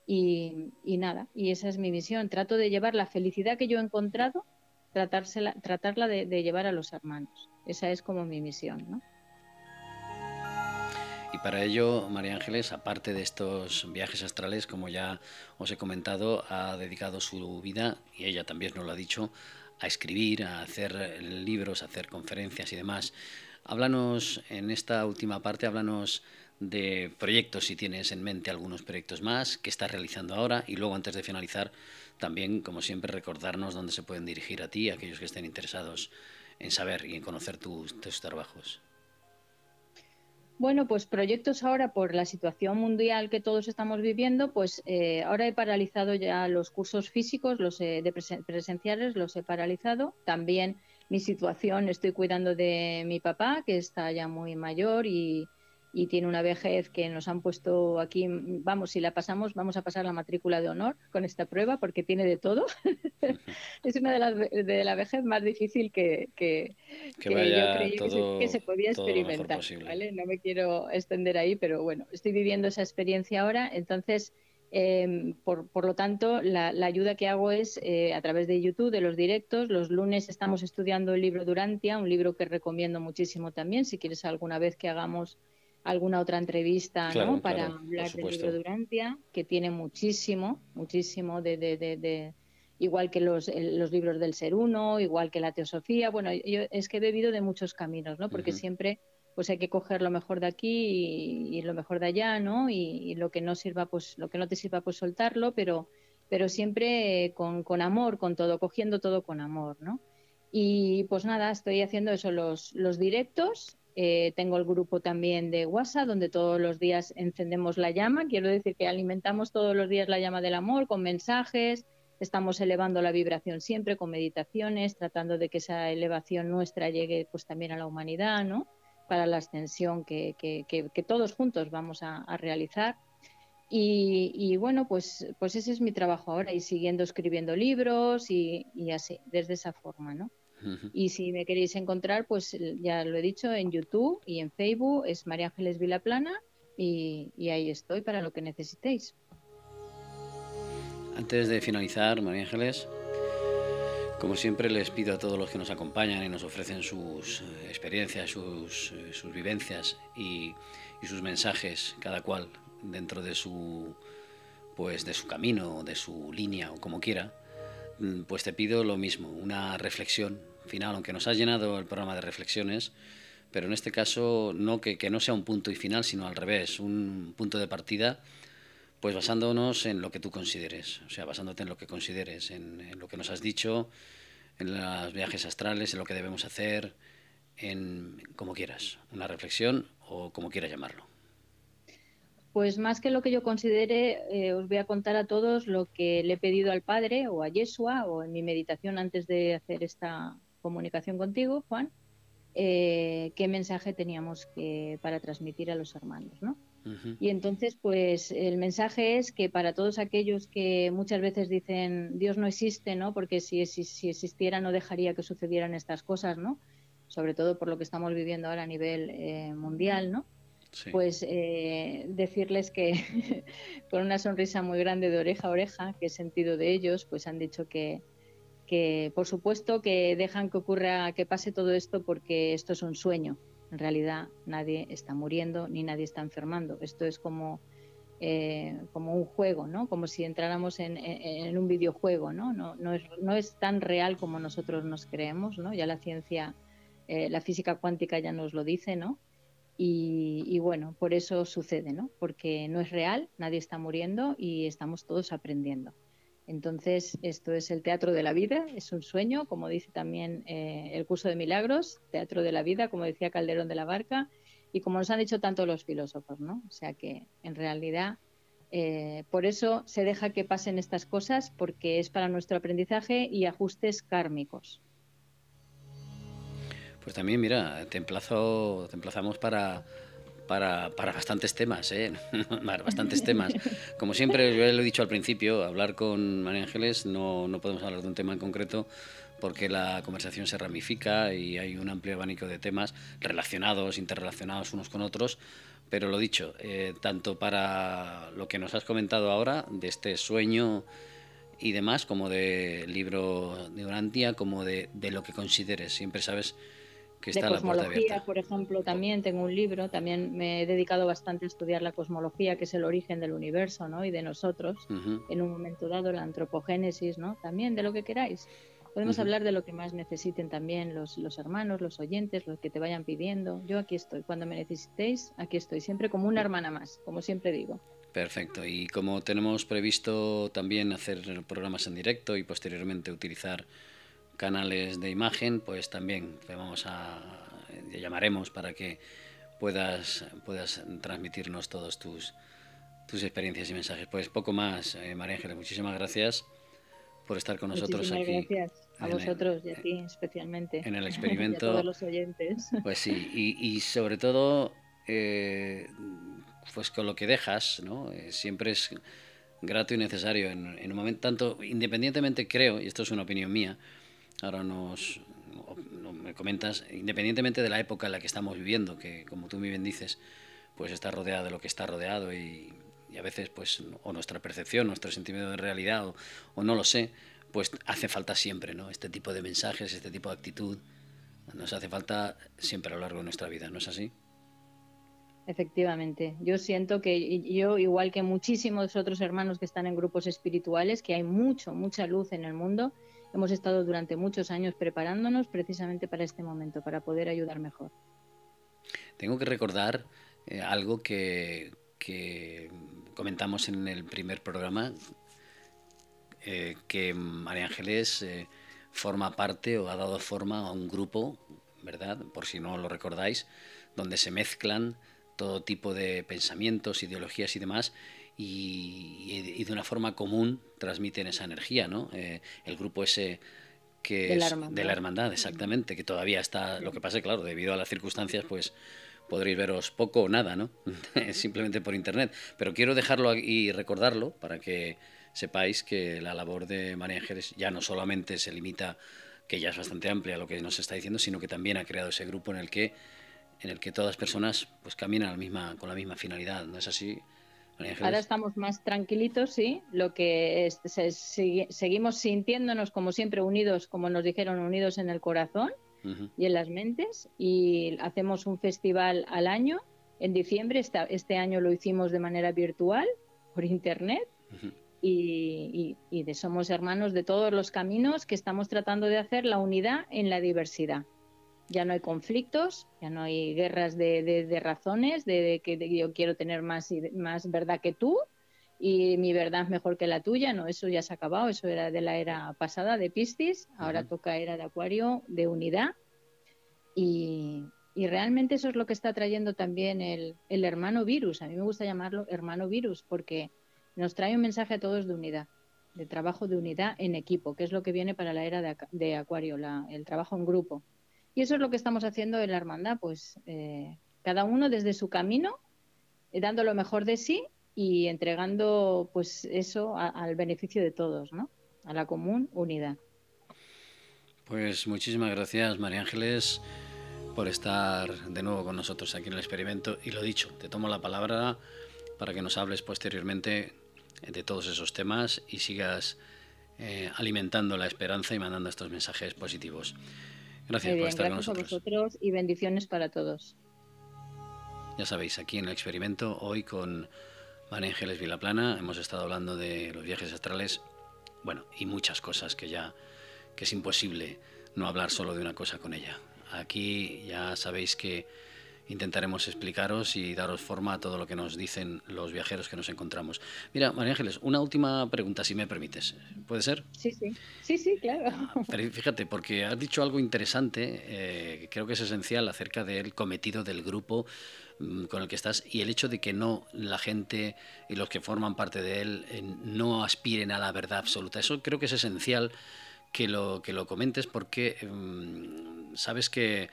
y, nada, y esa es mi misión. Trato de llevar la felicidad que yo he encontrado, tratarla de, llevar a los hermanos. Esa es como mi misión, ¿no? Y para ello, María Ángeles, aparte de estos viajes astrales, como ya os he comentado, ha dedicado su vida, y ella también nos lo ha dicho, a escribir, a hacer libros, a hacer conferencias y demás. Háblanos, en esta última parte, háblanos de proyectos, si tienes en mente algunos proyectos más que estás realizando ahora y luego antes de finalizar también, como siempre, recordarnos dónde se pueden dirigir a ti, aquellos que estén interesados en saber y en conocer tus, trabajos. Bueno, pues proyectos ahora por la situación mundial que todos estamos viviendo, pues eh, ahora he paralizado ya los cursos físicos, los de presenciales, los he paralizado. También mi situación, estoy cuidando de mi papá, que está ya muy mayor y, y tiene una vejez que nos han puesto aquí, vamos, si la pasamos, vamos a pasar la matrícula de honor con esta prueba porque tiene de todo. es una de las de la vejez más difícil que, que, yo creí que, se, podía experimentar. No me quiero extender ahí, pero bueno, estoy viviendo esa experiencia ahora, entonces... Em, por, por, lo tanto, la, ayuda que hago es eh, a través de YouTube, de los directos. Los lunes estamos estudiando el libro Durantia, un libro que recomiendo muchísimo también. Si quieres alguna vez que hagamos alguna otra entrevista ¿no? para hablar del libro Durantia, que tiene muchísimo, muchísimo de, de, de, igual que los, los, libros del ser uno, igual que la teosofía. Bueno, yo es que he bebido de muchos caminos, ¿no? Porque siempre pues hay que coger lo mejor de aquí y, lo mejor de allá, ¿no? Y, lo que no sirva, pues lo que no te sirva, pues soltarlo, pero, pero siempre con, con amor, con todo, cogiendo todo con amor, ¿no? Y pues nada, estoy haciendo eso, los, los directos eh, tengo el grupo también de WhatsApp, donde todos los días encendemos la llama. Quiero decir que alimentamos todos los días la llama del amor con mensajes. Estamos elevando la vibración siempre con meditaciones, tratando de que esa elevación nuestra llegue pues también a la humanidad, ¿no? Para la ascensión que, todos juntos vamos a, realizar. Y, bueno, pues, pues ese es mi trabajo ahora, y siguiendo escribiendo libros y, y así, desde esa forma, ¿no? Y si me queréis encontrar, pues ya lo he dicho, en YouTube y en Facebook es María Ángeles Vilaplana y, y ahí estoy para lo que necesitéis. Antes de finalizar, María Ángeles, como siempre les pido a todos los que nos acompañan y nos ofrecen sus eh, experiencias, sus, eh, sus vivencias y, y, sus mensajes, cada cual dentro de su pues de su camino, de su línea o como quiera, mm, pues te pido lo mismo, una reflexión final, aunque nos has llenado el programa de reflexiones, pero en este caso no que, no sea un punto y final, sino al revés, un punto de partida, pues basándonos en lo que tú consideres, o sea, basándote en lo que consideres, en, lo que nos has dicho, en los viajes astrales, en lo que debemos hacer, en como quieras, una reflexión o como quieras llamarlo. Pues más que lo que yo considere, eh, os voy a contar a todos lo que le he pedido al Padre o a Yeshua o en mi meditación antes de hacer esta, comunicación contigo, Juan, eh, qué mensaje teníamos que, para transmitir a los hermanos, ¿no? Y entonces, pues el mensaje es que para todos aquellos que muchas veces dicen Dios no existe, ¿no? Porque si, si, existiera no dejaría que sucedieran estas cosas, ¿no? Sobre todo por lo que estamos viviendo ahora a nivel eh, mundial, ¿no? Pues eh, decirles que con una sonrisa muy grande de oreja a oreja, que he sentido de ellos, pues han dicho que, que por supuesto que dejan que ocurra, que pase todo esto porque esto es un sueño. En realidad nadie está muriendo ni nadie está enfermando. Esto es como eh, como un juego, ¿no? Como si entráramos en, un videojuego, ¿no? No, no, es, no es tan real como nosotros nos creemos, ¿no? Ya la ciencia, eh, la física cuántica ya nos lo dice, ¿no? Y, bueno, por eso sucede, ¿no? Porque no es real, nadie está muriendo y estamos todos aprendiendo. Entonces, esto es el teatro de la vida, es un sueño, como dice también eh, el curso de milagros, teatro de la vida, como decía Calderón de la Barca, y como nos han dicho tanto los filósofos, ¿no? O sea que en realidad eh, por eso se deja que pasen estas cosas porque es para nuestro aprendizaje y ajustes kármicos. Pues también, mira, te, emplazo, te emplazamos para, para, para, bastantes temas, ¿eh? bastantes temas. Como siempre, yo lo he dicho al principio, hablar con María Ángeles no, no podemos hablar de un tema en concreto porque la conversación se ramifica y hay un amplio abanico de temas relacionados, interrelacionados unos con otros. Pero lo dicho, eh, tanto para lo que nos has comentado ahora, de este sueño y demás, como de libro de Urantia, como de, de lo que consideres. Siempre sabes que está de cosmología, por ejemplo, también tengo un libro, también me he dedicado bastante a estudiar la cosmología, que es el origen del universo ¿no? y de nosotros, en un momento dado, la antropogénesis, ¿no? también de lo que queráis. Podemos hablar de lo que más necesiten también los, los hermanos, los oyentes, los que te vayan pidiendo. Yo aquí estoy. Cuando me necesitéis, aquí estoy. Siempre como una hermana más, como siempre digo. Perfecto. Y como tenemos previsto también hacer programas en directo y posteriormente utilizar canales de imagen, pues también te vamos a llamaremos para que puedas puedas transmitirnos todos tus tus experiencias y mensajes. Pues poco más, eh, María Ángeles, muchísimas gracias por estar con nosotros aquí. Gracias a vosotros y a ti especialmente. En el experimento. a todos los oyentes. Pues sí, y, sobre todo, eh, pues con lo que dejas, ¿no? Eh, siempre es grato y necesario en, en, un momento, tanto independientemente creo, y esto es una opinión mía, ahora nos me comentas, independientemente de la época en la que estamos viviendo, que como tú muy bien dices, pues está rodeado de lo que está rodeado y, a veces pues o nuestra percepción, nuestro sentimiento de realidad o, no lo sé, pues hace falta siempre, ¿no? Este tipo de mensajes, este tipo de actitud, nos hace falta siempre a lo largo de nuestra vida, ¿no es así? Efectivamente, yo siento que yo, igual que muchísimos otros hermanos que están en grupos espirituales, que hay mucho, mucha luz en el mundo, hemos estado durante muchos años preparándonos precisamente para este momento, para poder ayudar mejor. Tengo que recordar eh, algo que, que comentamos en el primer programa eh, que María Ángeles eh, forma parte o ha dado forma a un grupo, ¿verdad? Por si no lo recordáis, donde se mezclan todo tipo de pensamientos, ideologías y demás, y, de una forma común transmiten esa energía, ¿no? Eh, el grupo ese que de la, de la hermandad, exactamente, que todavía está, lo que pasa, claro, debido a las circunstancias, pues podréis veros poco o nada, ¿no? Simplemente por internet. Pero quiero dejarlo y recordarlo para que sepáis que la labor de María Ángeles ya no solamente se limita, que ya es bastante amplia lo que nos está diciendo, sino que también ha creado ese grupo en el que en el que todas las personas pues caminan la misma, con la misma finalidad, ¿no es así? Ahora estamos más tranquilitos, sí. Lo que seguimos sintiéndonos como siempre unidos, como nos dijeron, unidos en el corazón y en las mentes y hacemos un festival al año. En diciembre, este año lo hicimos de manera virtual, por internet, y, de somos hermanos de todos los caminos que estamos tratando de hacer la unidad en la diversidad. Ya no hay conflictos, ya no hay guerras de, razones, de, que yo quiero tener más, más verdad que tú, y mi verdad es mejor que la tuya, no, eso ya se ha acabado, eso era de la era pasada de Piscis, ahora toca era de Acuario, de unidad, y, realmente eso es lo que está trayendo también el, hermano virus, a mí me gusta llamarlo hermano virus, porque nos trae un mensaje a todos de unidad, de trabajo de unidad en equipo, que es lo que viene para la era de, Acuario, el trabajo en grupo. Y eso es lo que estamos haciendo en la hermandad, pues eh, cada uno desde su camino, eh, dando lo mejor de sí y entregando pues eso al beneficio de todos, ¿no? A la común unidad. Pues muchísimas gracias, María Ángeles, por estar de nuevo con nosotros aquí en el experimento. Y lo dicho, te tomo la palabra para que nos hables posteriormente de todos esos temas y sigas eh, alimentando la esperanza y mandando estos mensajes positivos. Gracias por estar con nosotros. a vosotros y bendiciones para todos. Ya sabéis, aquí en el experimento, hoy con María Ángeles Vilaplana, hemos estado hablando de los viajes astrales, bueno, y muchas cosas que ya que es imposible no hablar solo de una cosa con ella. Aquí ya sabéis que intentaremos explicaros y daros forma a todo lo que nos dicen los viajeros que nos encontramos. Mira, María Ángeles, una última pregunta, si me permites. ¿Puede ser? Sí, sí. Sí, sí, claro. Ah, pero fíjate, porque has dicho algo interesante, eh, creo que es esencial acerca del cometido del grupo mm, con el que estás y el hecho de que no la gente y los que forman parte de él eh, no aspiren a la verdad absoluta. Eso creo que es esencial que lo, que lo comentes porque mm, sabes que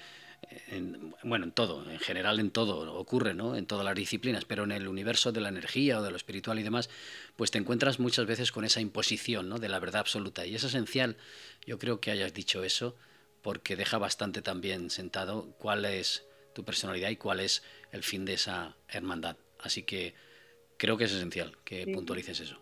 bueno, en todo, en general en todo ocurre, ¿no? En todas las disciplinas, pero en el universo de la energía o de lo espiritual y demás, pues te encuentras muchas veces con esa imposición, ¿no? De la verdad absoluta. Y es esencial, yo creo que hayas dicho eso, porque deja bastante también sentado cuál es tu personalidad y cuál es el fin de esa hermandad. Así que creo que es esencial que puntualices eso.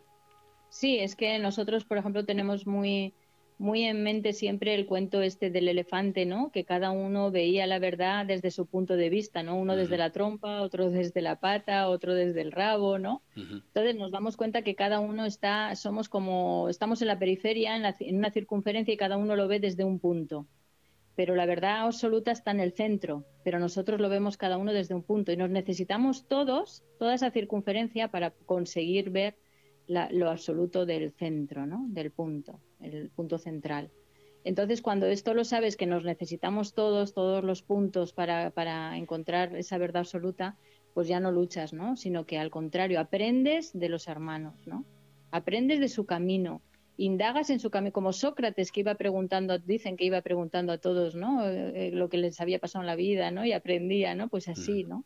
Sí, es que nosotros, por ejemplo, tenemos muy muy en mente siempre el cuento este del elefante, ¿no? Que cada uno veía la verdad desde su punto de vista, ¿no? Uno desde la trompa, otro desde la pata, otro desde el rabo, ¿no? Entonces nos damos cuenta que cada uno está, somos como, estamos en la periferia, en, en una circunferencia y cada uno lo ve desde un punto. Pero la verdad absoluta está en el centro, pero nosotros lo vemos cada uno desde un punto y nos necesitamos todos, toda esa circunferencia para conseguir ver lo absoluto del centro, ¿no? Del punto el punto central. Entonces, cuando esto lo sabes, que nos necesitamos todos, todos los puntos para, para encontrar esa verdad absoluta, pues ya no luchas, ¿no? Sino que al contrario, aprendes de los hermanos, ¿no? Aprendes de su camino, indagas en su camino, como Sócrates que iba preguntando, dicen que iba preguntando a todos, ¿no? Eh, eh, lo que les había pasado en la vida, ¿no? Y aprendía, ¿no? Pues así, ¿no?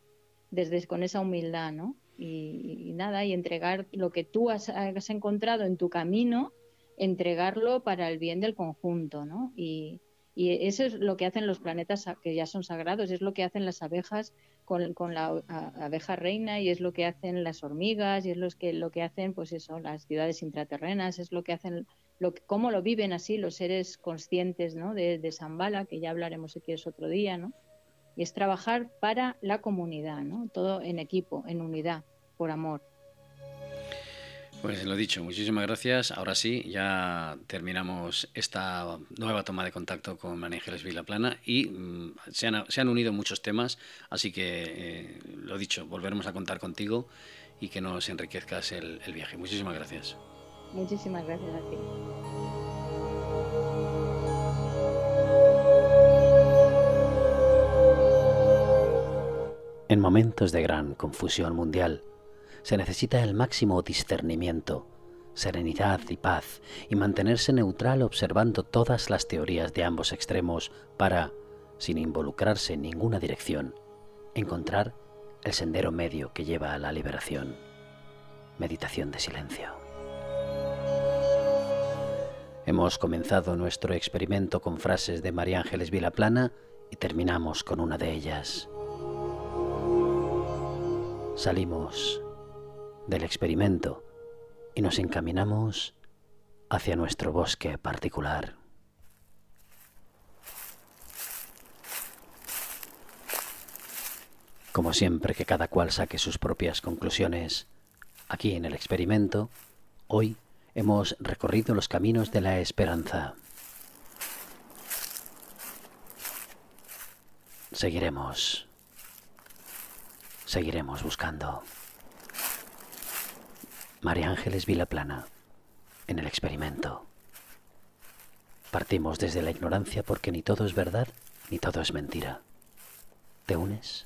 Desde con esa humildad, ¿no? Y, nada, y entregar lo que tú has, encontrado en tu camino, entregarlo para el bien del conjunto, ¿no? Y, eso es lo que hacen los planetas que ya son sagrados, es lo que hacen las abejas con, la abeja reina y es lo que hacen las hormigas y es lo que, lo que hacen, pues eso, las ciudades intraterrenas, es lo que hacen, lo, cómo lo viven así los seres conscientes, ¿no? De, de Zambala, que ya hablaremos si quieres otro día, ¿no? Y es trabajar para la comunidad, ¿no? Todo en equipo, en unidad, por amor. Pues lo dicho, muchísimas gracias. Ahora sí, ya terminamos esta nueva toma de contacto con María Ángeles Vilaplana y mm, se, han, unido muchos temas, así que eh, lo dicho, volveremos a contar contigo y que nos enriquezcas el, el viaje. Muchísimas gracias. Muchísimas gracias a ti. En momentos de gran confusión mundial, se necesita el máximo discernimiento, serenidad y paz, y mantenerse neutral observando todas las teorías de ambos extremos para, sin involucrarse en ninguna dirección, encontrar el sendero medio que lleva a la liberación. Meditación de silencio. Hemos comenzado nuestro experimento con frases de María Ángeles Vilaplana y terminamos con una de ellas. Salimos del experimento y nos encaminamos hacia nuestro bosque particular. Como siempre que cada cual saque sus propias conclusiones, aquí en el experimento, hoy hemos recorrido los caminos de la esperanza. Seguiremos, seguiremos buscando. María Ángeles Vilaplana, en el experimento. Partimos desde la ignorancia porque ni todo es verdad ni todo es mentira. ¿Te unes?